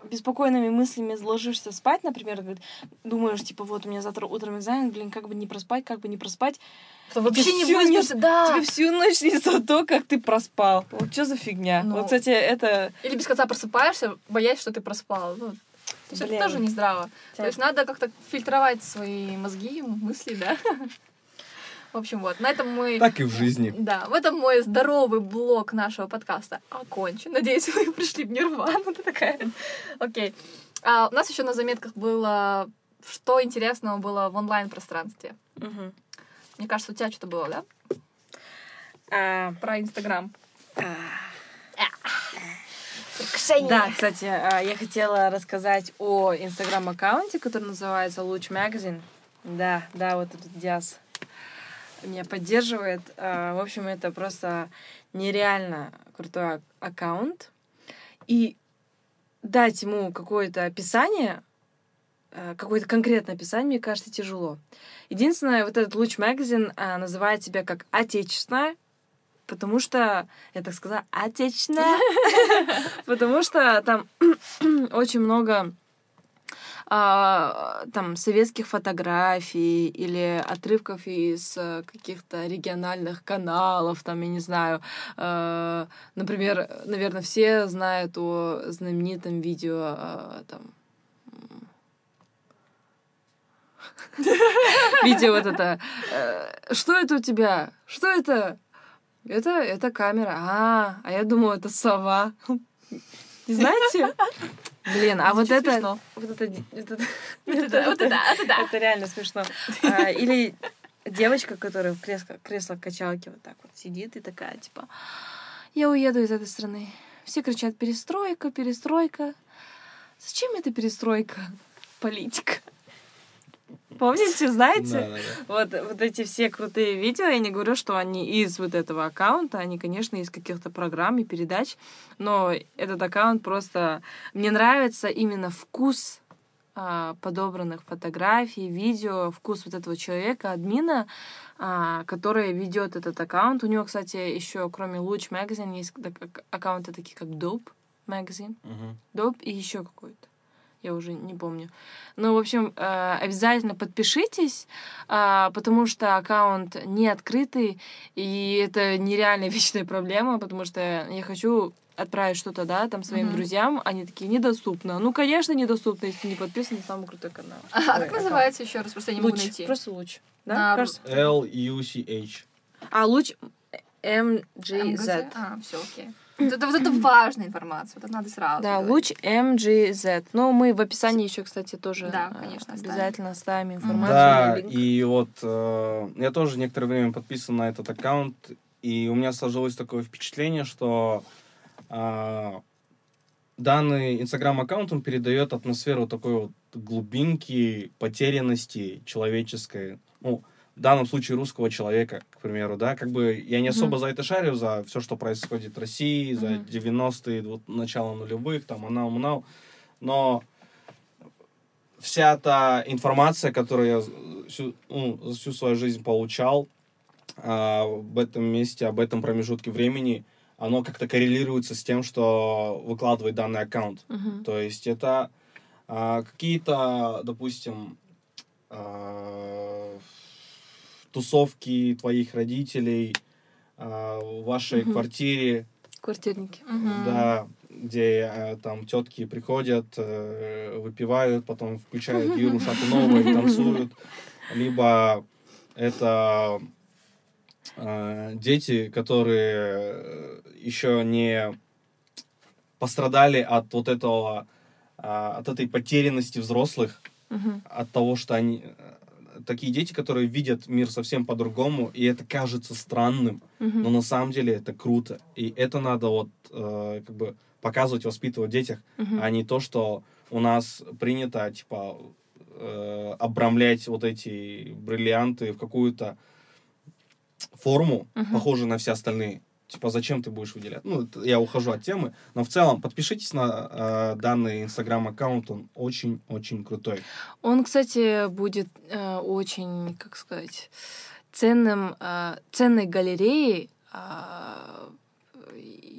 Беспокойными мыслями ложишься спать, например, говорит, думаешь, типа, вот у меня завтра утром экзамен, блин, как бы не проспать, как бы не проспать, Что вообще не выспишься, да. тебе всю ночь снится то, как ты проспал. Вот что за фигня? Ну. Вот, кстати, это... Или без конца просыпаешься, боясь, что ты проспал. Ну, то есть это тоже не здраво. То Так. есть надо как-то фильтровать свои мозги, мысли, да. [LAUGHS] В общем, вот. На этом мы... Так и в жизни. Да, в этом мой здоровый блок нашего подкаста окончен. Надеюсь, вы пришли в нирвану. [LAUGHS] Ты такая. Окей. А у нас еще на заметках было, что интересного было в онлайн-пространстве. Мгм. Мне кажется, у тебя что-то было, да? А, Про Инстаграм. Да, кстати, а, я хотела рассказать о инстаграм-аккаунте, который называется Луч Magazine. Да, да, вот этот Диас меня поддерживает. А, В общем, это просто нереально крутой ак- аккаунт. И дать ему какое-то описание, а, какое-то конкретное описание, мне кажется, тяжело. Единственное, вот этот Луч Magazine а, называет себя как отечественная, потому что, я так сказала, отечественная, [LAUGHS] [LAUGHS] потому что там [CLEARS THROAT] очень много а, там советских фотографий или отрывков из э, каких-то региональных каналов, там, я не знаю. э, Например, наверное, все знают о знаменитом видео э, там [LAUGHS] Видео вот это. э, Что это у тебя? Что это? Это, это камера. А, а я думала, это сова. [LAUGHS] Не знаете? Блин, а вот это... [LAUGHS] Вот это... вот это- это, реально смешно. А, Или девочка, которая в кресло, кресло качалки вот так вот сидит и такая, типа, я уеду из этой страны. Все кричат, перестройка, перестройка. Зачем эта перестройка? [LAUGHS] Политика. Помните, знаете? Да-да-да. Вот, вот эти все крутые видео, я не говорю, что они из вот этого аккаунта, они, конечно, из каких-то программ и передач, но этот аккаунт просто... Мне нравится именно вкус а, подобранных фотографий, видео, вкус вот этого человека, админа, а, который ведет этот аккаунт. У него, кстати, еще кроме Луч Magazine есть аккаунты такие, как Dope Magazine. Мгм. Доп и еще какой-то. Я уже не помню. Ну, в общем, э, обязательно подпишитесь, а, потому что аккаунт не открытый, и это нереальная [LAUGHS] вечная проблема, потому что я хочу отправить что-то, да, там своим Мгм. друзьям, они такие, недоступно. Ну, конечно, недоступно, если не подписан на самый крутой канал. А Ой, как аккаунт. называется еще раз? Просто я не могу Луч, найти. просто луч. Да, На кажется? L-U-C-H. А, луч MGZ. А, все, окей. Вот это, вот это [CLEARS THROAT] важная информация, вот это надо сразу. Да, говорить. луч MGZ. Ну, мы в описании еще, кстати, тоже Да, э, конечно, обязательно оставим информацию. Да, и вот э, я тоже некоторое время подписан на этот аккаунт, и у меня сложилось такое впечатление, что а, данный инстаграм-аккаунт, он передает атмосферу такой вот глубинки, потерянности человеческой, ну, в данном случае русского человека, к примеру, да, как бы я не особо за это шарю, за все, что происходит в России, за Мгм. 90-е, вот начало нулевых, там, анал, манал, но вся та информация, которую я всю, ну, всю свою жизнь получал а, об этом месте, об этом промежутке времени, оно как-то коррелируется с тем, что выкладывает данный аккаунт. Мгм. То есть это а, какие-то, допустим, а, тусовки твоих родителей а, в вашей Мгм. квартире, Квартирники. Мгм. да, где э, там тетки приходят, э, выпивают, потом включают Юру Шатунова и танцуют. [LAUGHS] либо это э, дети, которые еще не пострадали от вот этого, э, от этой потерянности взрослых, Мгм. от того, что они такие дети, которые видят мир совсем по-другому, и это кажется странным, Мгм. но на самом деле это круто, и это надо вот э, как бы показывать, воспитывать в детях, Мгм. а не то, что у нас принято типа э, обрамлять вот эти бриллианты в какую-то форму, Мгм. похожую на все остальные. Типа, зачем ты будешь выделять? Ну, я ухожу от темы. Но в целом, подпишитесь на э, данный инстаграм-аккаунт, он очень-очень крутой. Он, кстати, будет э, очень, как сказать, ценным, э, ценной галереей а,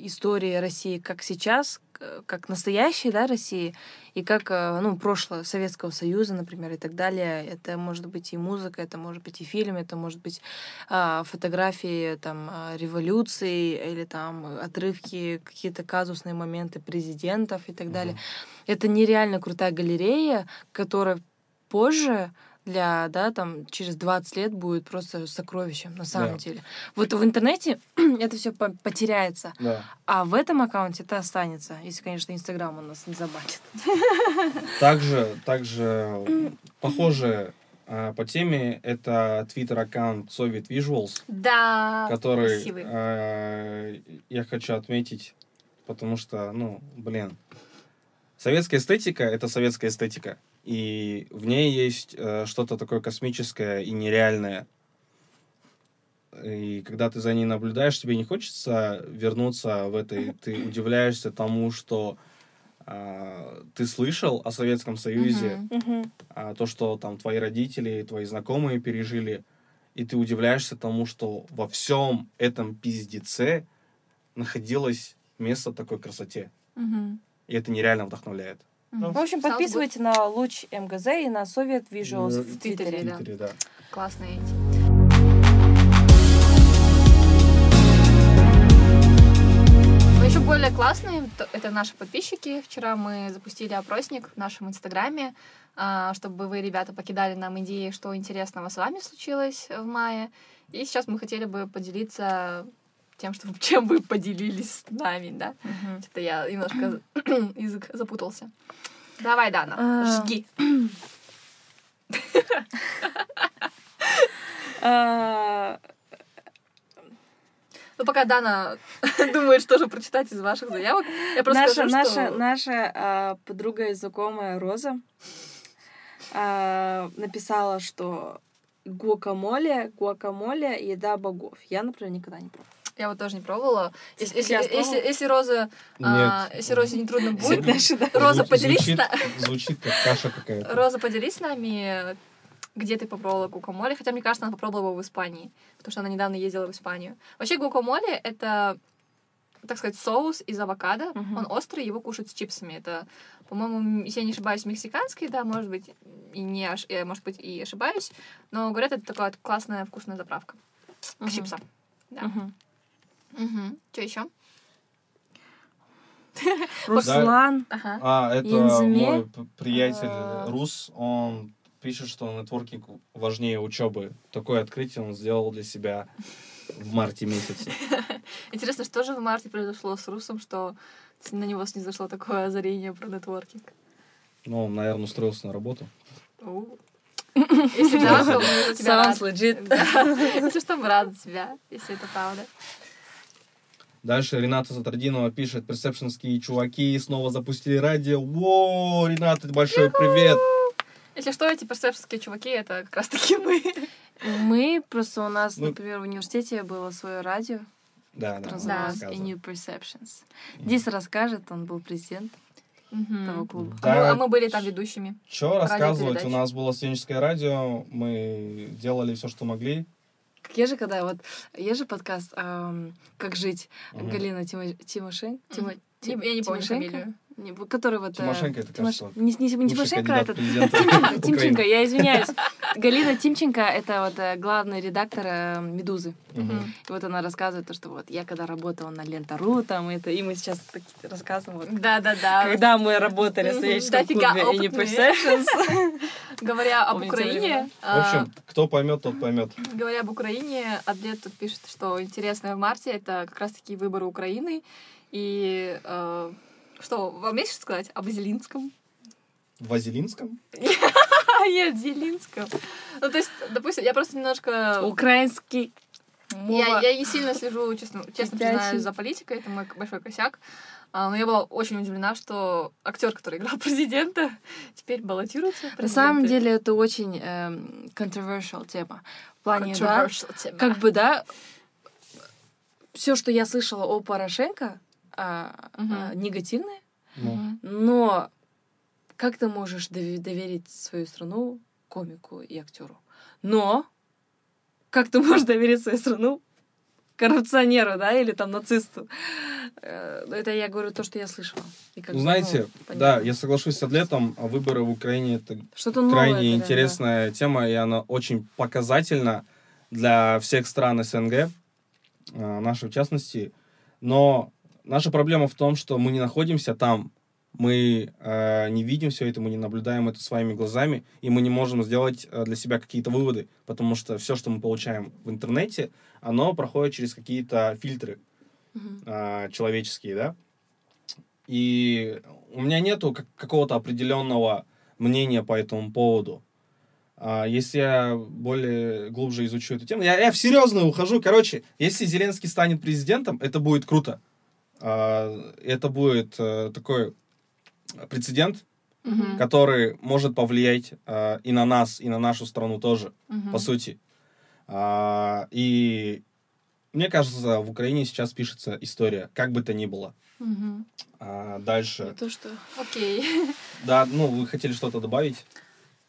истории России как сейчас, как настоящей, да, России, и как, э, ну, прошлое Советского Союза, например, и так далее. Это может быть и музыка, это может быть и фильм, это может быть а, фотографии там а, революции или там отрывки, какие-то казусные моменты президентов и так далее. Это нереально крутая галерея, которая позже для, да, там, через 20 лет будет просто сокровищем, на самом Да. деле. Вот в интернете [CLEARS THROAT] это все потеряется, Да. а в этом аккаунте это останется, если, конечно, Инстаграм у нас не забанит. [LAUGHS] Также, также похоже э, по теме, это твиттер-аккаунт Soviet Visuals, Да, который э, я хочу отметить, потому что, ну, блин, советская эстетика — это советская эстетика, и в ней есть э, что-то такое космическое и нереальное. И когда ты за ней наблюдаешь, тебе не хочется вернуться в это, и ты удивляешься тому, что а, ты слышал о Советском Союзе, Мгм. а, то, что там твои родители, твои знакомые пережили, и ты удивляешься тому, что во всем этом пиздеце находилось место такой красоте. Мгм. И это нереально вдохновляет. Мгм. В общем, Sounds good. подписывайте на Луч МГЗ и на Soviet Visuals Э, в в Твиттере, Твиттере. да. Твиттере, да. Классные эти. Еще более классные, то- это наши подписчики. Вчера мы запустили опросник в нашем инстаграме, а, чтобы вы, ребята, покидали нам идеи, что интересного с вами случилось в мае. И сейчас мы хотели бы поделиться тем, что, [LAUGHS] чем вы поделились с нами, да? Мгм. Что-то я немножко [CLEARS THROAT] [CLEARS THROAT] язык запутался. Давай, Дана, А. жги. [CLEARS THROAT] [LAUGHS] А, Ну, пока Дана [LAUGHS] думает, что же прочитать из ваших заявок, я просто наша, скажу, наша, что... наша а, подруга и знакомая Роза а, написала, что гуакамоле, гуакамоле — еда богов. Я, например, никогда не пробовала. Я вот тоже не пробовала. Если, если, если, если Роза, а, если Розе не трудно будет. Роза, поделись, звучит, звучит как каша какая-то. Роза, поделись с нами, где ты попробовала гукамоле. Хотя, мне кажется, она попробовала его в Испании, потому что она недавно ездила в Испанию. Вообще, гукамоле — это, так сказать, соус из авокадо. Он острый, его кушают с чипсами. Это, по-моему, если я не ошибаюсь, мексиканский, да, может быть, и не ош- я, может быть, и ошибаюсь. Но говорят, это такая классная вкусная заправка к Мгм. чипсам. Да. Мгм. Угу. Что еще? Руслан. Ага. А, это Янзиме? мой приятель А. Рус, он пишет, что нетворкинг важнее учебы. Такое открытие он сделал для себя в марте месяце. [LAUGHS] Интересно, что же в марте произошло с Русом, что на него снизошло такое озарение про нетворкинг? Ну, он, наверное, устроился на работу. [LAUGHS] Если да, то мы за тебя Sounds [LAUGHS] legit. Если что, мы рады тебя, если это правда. Дальше Рената Затардинова пишет, персепшенские чуваки снова запустили радио. Во, Рената, большой привет! Если что, эти персепшенские чуваки, это как раз таки мы. Мы просто у нас, Ну- например, в университете было свое радио, Да, да. A New Perceptions. Дис расскажет, он был президент того Мгм. клуба. А мы- Да, А мы были там ведущими. Что рассказывать? У нас было студенческое радио, мы делали все, что могли. Как я же, когда вот, есть же подкаст ам, «Как жить» Мгм. Галина Тимо- Тимошен? Тимо- Не- Тим- Я не помню Тимошенко? фамилию. Не, который вот... э, Тимошенко, это, Тимош- кажется, Не, не, не Тимошенко, а этот... Тимченко, Украины. я извиняюсь. Галина Тимченко — это вот э, главный редактор э, «Медузы». Мгм. И вот она рассказывает то, что вот я когда работала на Лента.ру, там это, и мы сейчас так рассказываем, вот, Да-да-да. когда мы работали в Мгм, студенческом дофига клубе и. Perceptions. [LAUGHS] Говоря об Украине? В а, общем, кто поймет, тот поймет. говоря об Украине, Адлет тут пишет, что интересное в марте это как раз-таки выборы Украины. И э, что, вам есть что сказать об Зелинском? В Вазелинском? [LAUGHS] Нет, Зелинском. Ну, то есть, допустим, я просто немножко... Украинский Я, не сильно слежу, честно, честно признаюсь, за политикой, это мой большой косяк. А, но я была очень удивлена, что актер, который играл [LAUGHS] президента, теперь баллотируется. На самом деле это очень эм, controversial тема. В плане, да, Controversial тема. как бы, да, все, что я слышала о Порошенко, а, Мгм. а, негативное, Ну, Мгм. но как ты можешь дове- доверить свою страну комику и актеру? Но как ты можешь доверить свою страну коррупционеру, да, или там нацисту? Э, Это я говорю то, что я слышала. И как бы, Знаете, ну, да, я соглашусь с атлетом, а выборы в Украине это что-то новое. крайне да. интересная тема, и она очень показательна для всех стран СНГ, а, нашей в частности. Но наша проблема в том, что мы не находимся там, мы э, не видим все это, мы не наблюдаем это своими глазами, и мы не можем сделать э, для себя какие-то выводы, потому что все, что мы получаем в интернете, оно проходит через какие-то фильтры а, человеческие, да. И у меня нету как- какого-то определенного мнения по этому поводу. А, если я более глубже изучу эту тему, я, я в серьезную ухожу. Короче, если Зеленский станет президентом, это будет круто. А, это будет э, такой прецедент, Мгм. который может повлиять а, и на нас, и на нашу страну тоже Мгм. по сути. А, и мне кажется, в Украине сейчас пишется история, как бы то ни было. Мгм. А, Не дальше. то, что... Окей. Да, ну, вы хотели что-то добавить?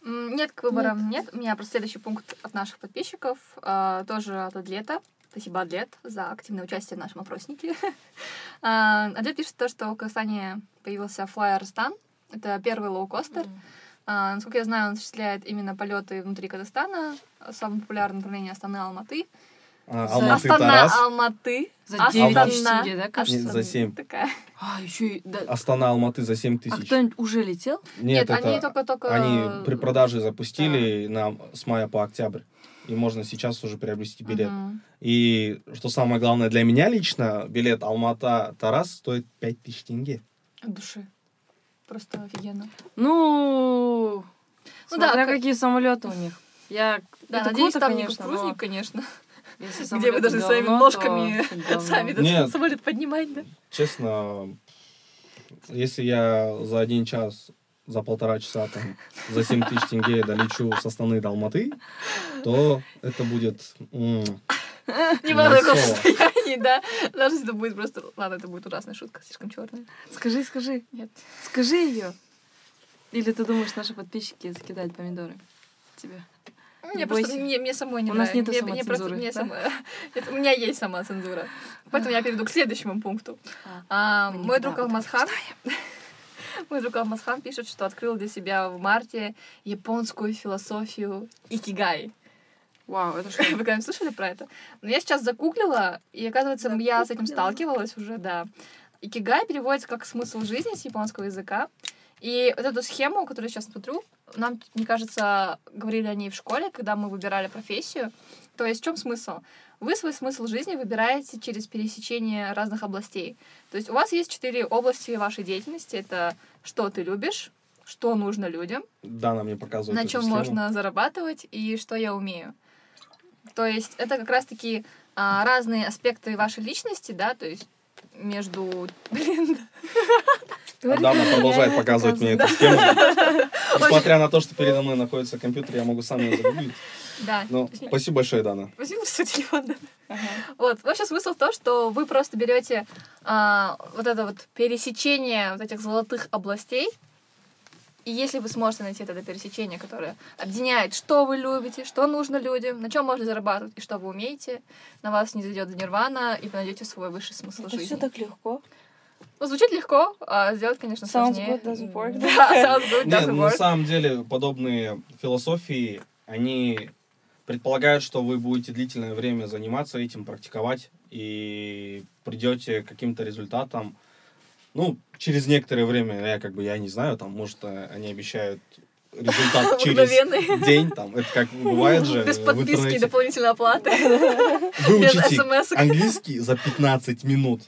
Нет, к выборам нет. У меня просто следующий пункт от наших подписчиков, а, тоже от Адлета. Спасибо, Адлет, за активное участие в нашем опроснике. [LAUGHS] А, Адлет пишет то, что в Казахстане появился Flyer Stan. Это первый лоукостер. А, Насколько я знаю, он осуществляет именно полеты внутри Казахстана. Самое популярное направление Астаны Алматы. А, За- Алматы, Астана Тарас. Алматы. За А 9 Астана. тысяч тенге, да, кажется? Нет, за семь. Такая. А, еще и... да. Астана, Алматы за 7 А тысяч. кто-нибудь уже летел? Нет, Нет, это... они только-только... Они при продаже запустили на, с мая по октябрь. И можно сейчас уже приобрести билет. Мгм. И что самое главное для меня лично, билет Алмата-Тарас стоит 5000 тенге. От души. Просто офигенно. Ну, Ну да, как- какие самолеты у них. Я... Да, это надеюсь, круто, там конечно, не но кукурузник, конечно. если [LAUGHS] Где вы должны говно, своими то ножками говно. сами Нет. самолет поднимать, да? Честно, если я за один час, за полтора часа, там, за 7 тысяч тенге долечу с Астаны до Алматы, то это будет... Не в таком состоянии, да. Даже если это будет просто... Ладно, это будет ужасная шутка, слишком черная. Скажи, скажи. Нет. Скажи ее. Или ты думаешь, наши подписчики закидают помидоры тебе? Мне бойся. просто... Мне, мне самой не У нас нравится. мне просто- самоцензуры, мне да? Нет, [LAUGHS] У меня есть самоцензура. Поэтому я перейду к следующему пункту. А, А, Мой друг Алмазхан... [LAUGHS] Мой друг Алмазхан пишет, что открыл для себя в марте японскую философию икигай. Вау, это что? [LAUGHS] Вы когда-нибудь слышали про это? Но я сейчас загуглила, и оказывается, я с этим сталкивалась уже, да. Икигай переводится как смысл жизни с японского языка. И вот эту схему, которую я сейчас смотрю, нам, мне кажется, говорили о ней в школе, когда мы выбирали профессию. То есть в чем смысл? Вы свой смысл жизни выбираете через пересечение разных областей. То есть у вас есть четыре области вашей деятельности. Это что ты любишь, что нужно людям, Дана мне показывает на чем можно зарабатывать и что я умею. То есть это как раз-таки а, разные аспекты вашей личности, да, то есть между... [LAUGHS] Блин, А Дана продолжает показывать мне эту схему. Несмотря на то, что передо мной находится компьютер, я могу сам ее загуглить. Да. Ну, спасибо большое, Дана. Возьми свой телефон, да. Вот, в общем, смысл в том, что вы просто берете а, вот это вот пересечение вот этих золотых областей, и если вы сможете найти это пересечение, которое объединяет, что вы любите, что нужно людям, на чем можно зарабатывать и что вы умеете, на вас не зайдет нирвана, и вы найдете свой высший смысл Это жизни. все так легко. Ну, звучит легко, а сделать, конечно, Sounds сложнее. good, doesn't work. [LAUGHS] Да, sounds good, Нет, doesn't на work. самом деле подобные философии, они предполагают, что вы будете длительное время заниматься этим, практиковать, и придете к каким-то результатам. Ну, через некоторое время, я как бы, я не знаю, там, может, э, они обещают результат [LAUGHS] через день, там, это как бывает же Без подписки и дополнительной оплаты. Вы без учите смс-ок. английский за 15 минут,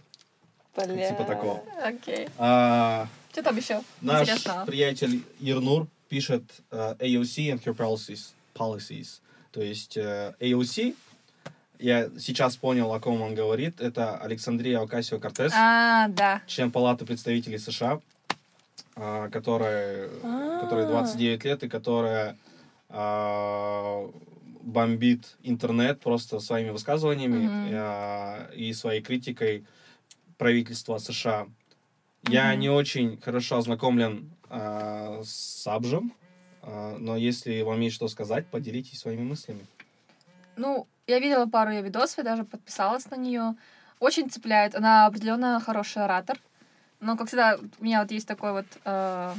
Бля. типа такого. Окей. А, Что там еще? Наш Интересно. приятель Ернур пишет э, AOC and her policies, policies. То есть э, AOC, я сейчас понял, о ком он говорит, это Александрия Окасио-Кортес, А, да. член Палаты представителей США, а, которая, которой 29 лет и которая а, бомбит интернет просто своими высказываниями а, и своей критикой правительства США. Я не очень хорошо ознакомлен а, с Сабжем, а, но если вам есть что сказать, поделитесь своими мыслями. Ну, я видела пару ее видосов, я даже подписалась на нее. Очень цепляет. Она определенно хороший оратор. Но, как всегда, у меня вот есть такой вот э,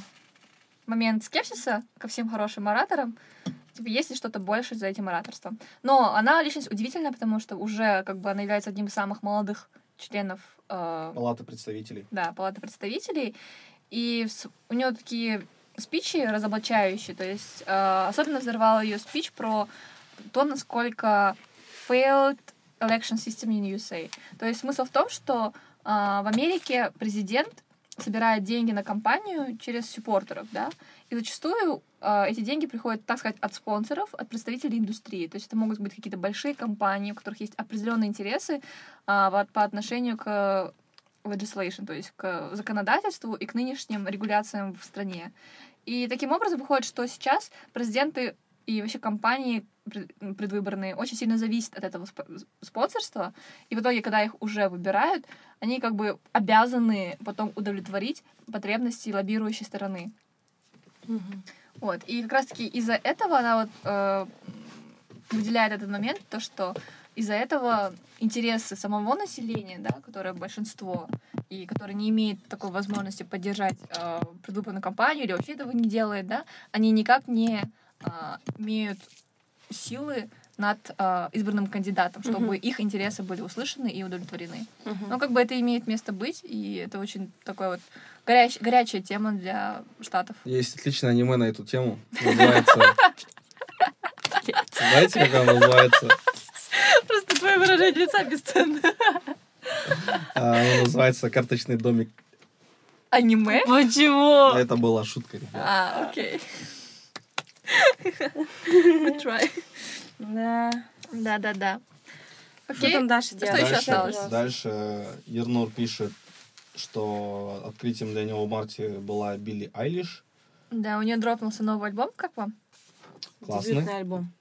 момент скепсиса ко всем хорошим ораторам. Типа, есть ли что-то больше за этим ораторством? Но она личность удивительная, потому что уже как бы она является одним из самых молодых членов э, Палата представителей. да, Палаты представителей. И у нее такие спичи разоблачающие. То есть э, особенно взорвал ее спич про то, насколько failed election system in USA. То есть смысл в том, что э, в Америке президент собирает деньги на кампанию через суппортеров, да, и зачастую э, эти деньги приходят, так сказать, от спонсоров, от представителей индустрии. То есть это могут быть какие-то большие компании, у которых есть определенные интересы вот по отношению к legislation, то есть к законодательству и к нынешним регуляциям в стране. И таким образом выходит, что сейчас президенты и вообще компании пред- предвыборные очень сильно зависят от этого сп- спонсорства, и в итоге, когда их уже выбирают, они как бы обязаны потом удовлетворить потребности лоббирующей стороны. Мгм. Вот. И как раз-таки из-за этого она вот э, выделяет этот момент, то, что из-за этого интересы самого населения, да, которое большинство, и которое не имеет такой возможности поддержать э, предвыборную кампанию или вообще этого не делает, да, они никак не э, имеют силы над э, избранным кандидатом, чтобы Мгм. их интересы были услышаны и удовлетворены. Мгм. Ну, как бы это имеет место быть, и это очень такой вот горяч- горячая тема для штатов. Есть отличное аниме на эту тему. Называется... [LAUGHS] Знаете, как оно называется? Твое выражение лица бесценно. А, Оно называется «Карточный домик». Аниме? Почему? Это была шутка, ребят. А, окей. Good try. Да. Да-да-да. Что Окей. там дальше Что делать? еще Дальше, осталось? дальше Ернур пишет, что открытием для него в марте была Билли Айлиш. Да, у нее дропнулся новый альбом, как вам? Классный, Дебютный альбом.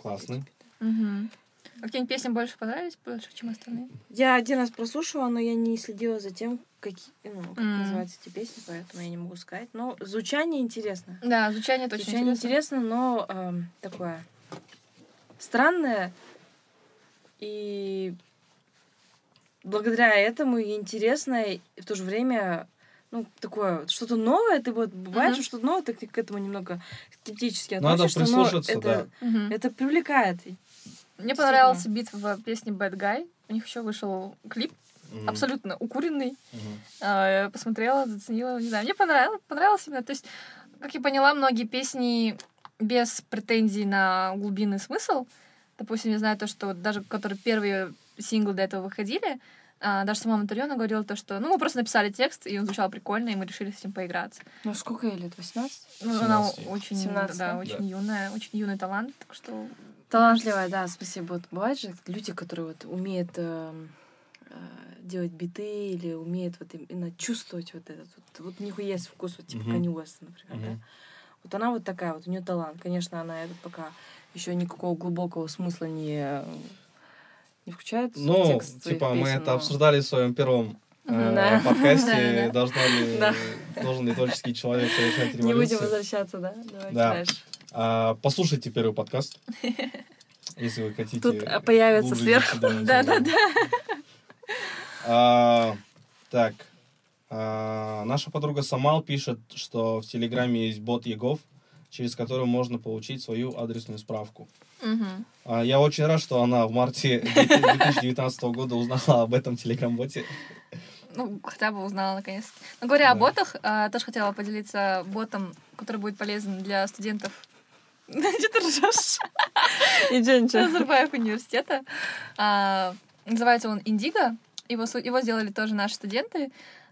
классный. Угу. Какие-нибудь песни больше понравились, больше, чем остальные? Я один раз прослушала, но я не следила за тем, какие, ну, как М. называются эти песни, поэтому я не могу сказать. Но звучание интересно. Да, звучание точно звучание интересно. интересно, но эм, такое странное. И благодаря этому и интересное, и в то же время ну, такое, что-то новое, ты вот бывает, что что-то новое, ты к этому немного скептически Надо относишься, но прислушаться, это, Мгм. это привлекает. Мне понравился бит в песне Bad Guy. У них еще вышел клип, Мгм. абсолютно укуренный. Я посмотрела, заценила, не знаю, мне понравилось, понравилось именно. То есть, как я поняла, многие песни без претензий на глубинный смысл. Допустим, я знаю то, что даже которые первые синглы до этого выходили, а, даже сама Монтальона говорила то, что ну, мы просто написали текст, и он звучал прикольно, и мы решили с ним поиграться. Ну, сколько ей лет? 18? Ну, она 17. очень, 17, да, да? очень юная, очень юный талант, так что... Талантливая, да, спасибо. Вот бывают же люди, которые вот умеют эм, э, делать биты или умеют вот именно чувствовать вот этот вот. Вот у них есть вкус, вот типа. Канни Уэста, например, да. Мгм. Вот она вот такая, вот у нее талант. Конечно, она это пока еще никакого глубокого смысла не не включает Ну, типа, мы песен, это но- обсуждали в своем первом э, Да. [LAUGHS] подкасте. Да, да. Должно ли, Да. должен ли творческий человек совершать Не будем революцию? возвращаться, да? Давайте Да. дальше. А, послушайте первый подкаст, [LAUGHS] если вы хотите. Тут а, появится сверху. изучить данную Да, тему. да, да. А, Так. а, Наша подруга Самал пишет, что в Телеграме есть бот Егов, через которую можно получить свою адресную справку. А, Я очень рад, что она в марте [LAUGHS] 2019 года узнала об этом телеграм-боте. Ну, хотя бы узнала наконец. Но говоря о Да. ботах, а, тоже хотела поделиться ботом, который будет полезен для студентов. Что ты ржешь? Ничего, ничего. Назарбаев университета. А, Называется он Индиго. Его, его сделали тоже наши студенты.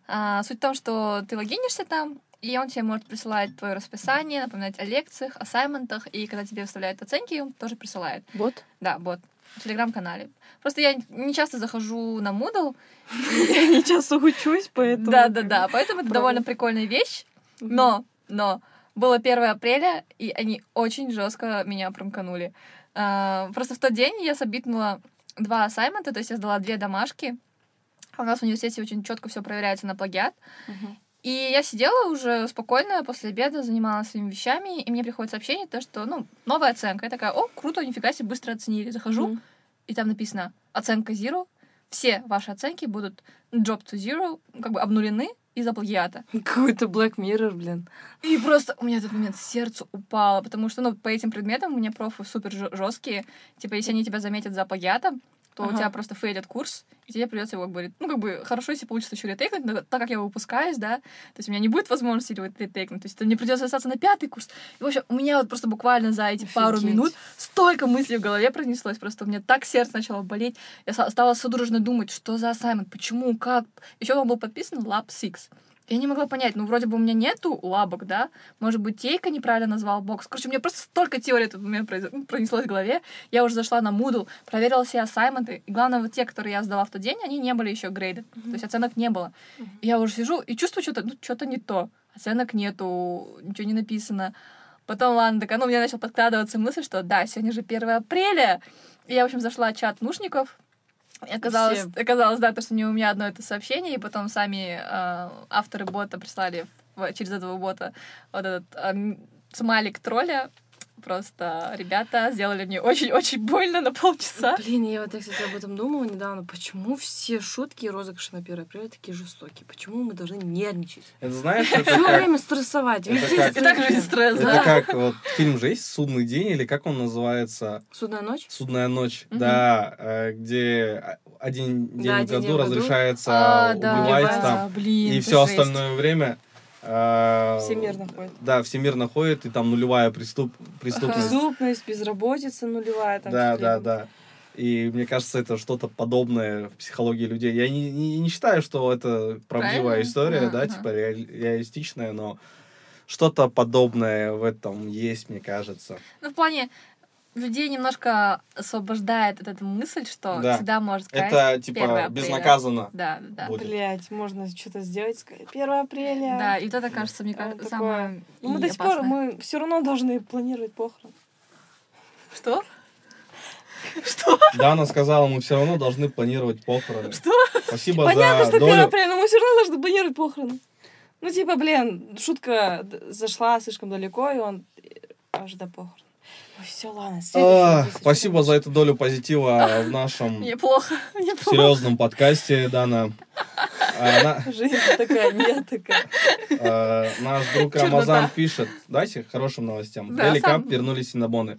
А, Суть в том, что ты логинишься там, и он тебе может присылать твое расписание, напоминать о лекциях, ассайментах, и когда тебе выставляют оценки, он тоже присылает. Вот. Да, бот. В телеграм-канале. Просто я не часто захожу на Moodle. [LAUGHS] Я не часто учусь, поэтому... Да, да, да. Поэтому это довольно прикольная вещь. Но, но, было 1 апреля, и они очень жестко меня промканули. А, Просто в тот день я сабитнула два ассаймента, то есть я сдала две домашки. А У нас в университете очень четко все проверяется на плагиат. И я сидела уже спокойно после обеда, занималась своими вещами, и мне приходит сообщение, то, что, ну, новая оценка. Я такая, о, круто, нифига себе, быстро оценили. Захожу, Мгм. и там написано оценка zero. Все ваши оценки будут drop to zero, как бы обнулены из-за плагиата. Какой-то Black Mirror, блин. И просто у меня этот момент сердце упало, потому что, ну, по этим предметам у меня профы супер жесткие. Типа, если они тебя заметят за плагиатом, то у Ага. тебя просто фейлит курс, и тебе придется его, как бы, ну, как бы, хорошо, если получится еще ретейкнуть, но так как я выпускаюсь, да, то есть у меня не будет возможности его ретейкнуть, то есть мне придется остаться на пятый курс. И, в общем, у меня вот просто буквально за эти пару Офигеть. минут столько мыслей в голове пронеслось, просто у меня так сердце начало болеть. Я стала судорожно думать, что за ассаймент, почему, как. Еще он был подписан Lab 6. Я не могла понять, ну, вроде бы у меня нету лабок, да? Может быть, Тейка неправильно назвал бокс. Короче, у меня просто столько теорий этот момент произ- ну, пронеслось в голове. Я уже зашла на Moodle, проверила все ассайменты. И главное, вот те, которые я сдала в тот день, они не были еще грейды. То есть оценок не было. И я уже сижу и чувствую что-то, ну, что-то не то. Оценок нету, ничего не написано. Потом, ладно, так, ну, у меня начала подкрадываться мысль, что да, сегодня же 1 апреля. И я, в общем, зашла в чат нушников, и оказалось, Все. оказалось, да, то, что не у меня одно это сообщение, и потом сами э, авторы бота прислали в- через этого бота вот этот э, смайлик тролля. Просто ребята сделали мне очень-очень больно на полчаса. Блин, я вот, я, кстати, об этом думала недавно. Почему все шутки и розыгрыши на 1 апреля такие жестокие? Почему мы должны нервничать? Это знаешь, это Все как... время стрессовать. Это Везде как- И так же стресс. стресс, Это да. как вот фильм же есть «Судный день» или как он называется? Судная ночь? «Судная ночь», Мгм. да, э, где один день Да, в году день разрешается А, да, убивать убивать. там, блин, и все жесть. остальное время... э, Всемирно ходит. Да, всемирно ходит, и там нулевая преступ... преступность. Преступность, безработица нулевая. Там Да, да, да. И мне кажется, это что-то подобное в психологии людей. Я не, не, не считаю, что это правдивая Правильно. история, Ага, да, ага. типа реаль- реалистичная, но что-то подобное в этом есть, мне кажется. Ну, в плане, людей немножко освобождает от этой мысль, что Да. всегда может сказать Это 1 типа апреля. безнаказанно. Да, да, да. будет. Блять, можно что-то сделать, сказать, 1 апреля. Да, и вот это, кажется, мне А, кажется, самое Ну, мы до сих пор, мы все равно должны планировать похороны. Что? Дана сказала, мы все равно должны планировать похороны. Что? Спасибо Понятно, за что 1 долю. апреля, но мы все равно должны планировать похороны. Ну, типа, блин, шутка зашла слишком далеко, и он э, аж до похорон. Ой, все, ладно, А, Спасибо за эту долю позитива в нашем Мне плохо, мне плохо. серьезном подкасте, Дана. А, на- Жизнь такая, нет такая. Э, Наш друг Чернота. Рамазан пишет, дайте хорошим новостям. Да, Дели сам. Кап вернулись синабоны.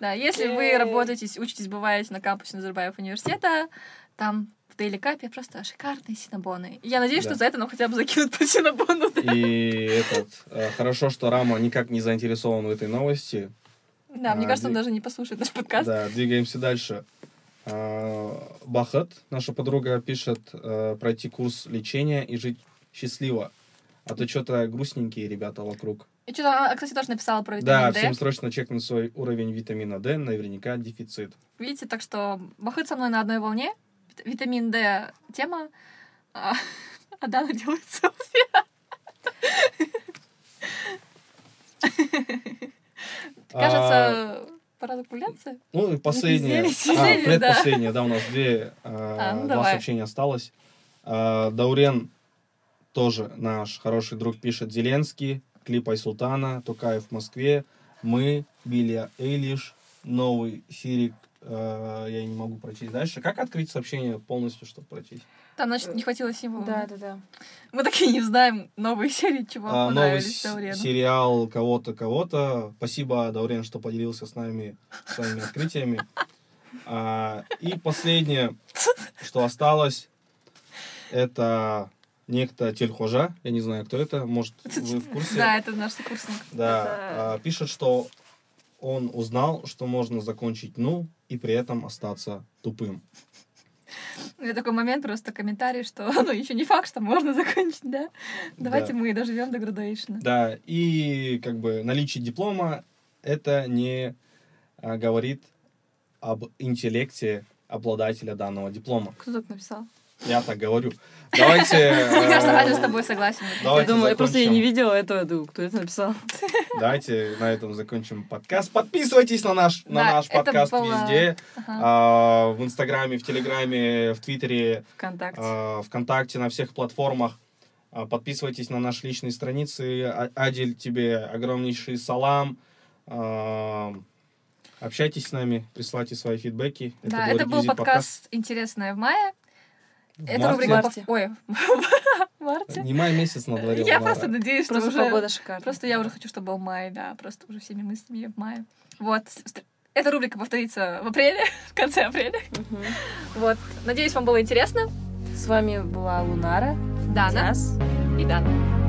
Да, если вы Ей. работаетесь, учитесь, бываете на кампусе Назарбаев университета, там в Дейли Капе просто шикарные синабоны. Я надеюсь, Да. что за это нам хотя бы закинут по синабону. да. И этот, э, хорошо, что Рама никак не заинтересован в этой новости. Да, мне А, кажется, он даже не послушает наш подкаст. Да, двигаемся дальше. А, Бахат, наша подруга, пишет э, пройти курс лечения и жить счастливо. А то что-то грустненькие ребята вокруг. И что-то, а, кстати, тоже написала про Да, витамин D. всем срочно чекнуть свой уровень витамина D, наверняка дефицит. Видите, так что Бахыт со мной на одной волне. Вит- Витамин D тема. А, [LAUGHS] а Дана делает селфи. Кажется, пора закругляться. Ну и последнее. А, предпоследнее, да, у нас две, э, А, ну два давай. сообщения осталось. А, Даурен тоже наш хороший друг пишет Зеленский, клип Айсултана, Тукаев в Москве, мы, Билли Эйлиш, новый Сирик я не могу прочесть дальше. Как открыть сообщение полностью, чтобы прочесть? Там, значит, не хватило символов. Да, да, да. Мы такие не знаем новые [LAUGHS] серии, чего А, новый понравились с- Даурену. сериал кого-то, кого-то. Спасибо, Даурен, что поделился с нами своими открытиями. А, и последнее, что осталось, это некто Тельхожа. Я не знаю, кто это. Может, [LAUGHS] вы в курсе? Да, это наш сокурсник. Да, Это- а, пишет, что он узнал, что можно закончить «ну» и при этом остаться тупым. Меня такой момент, просто комментарий, что [LAUGHS] ну еще не факт, что можно [LAUGHS] закончить, да? Давайте Да. мы доживем до градуэйшна. Да, и как бы наличие диплома это не а, говорит об интеллекте обладателя данного диплома. Кто так написал? Я так говорю. Давайте... [LAUGHS] Мне кажется, э, Аня с тобой согласен. Давайте я думаю, я просто я не видела этого, думаю, кто это написал. [LAUGHS] Давайте на этом закончим подкаст. Подписывайтесь на наш, на наш подкаст везде. А, в Инстаграме, в Телеграме, в Твиттере, Вконтакте. а, ВКонтакте, на всех платформах. А, Подписывайтесь на наши личные страницы. Адель, тебе огромнейший салам. Общайтесь с нами, присылайте свои фидбэки. Да, это был подкаст «Интересное в мае». Это рубрика... Ой, в марте. Не [LAUGHS] май месяц на дворе. Я просто надеюсь, что уже... погода шикарная. Просто я уже хочу, чтобы был май, да. Просто уже всеми мыслями в мае. Вот. Эта рубрика повторится в апреле, [LAUGHS] в конце апреля. Вот. Надеюсь, вам было интересно. С вами была Лунара. Дана и Дана.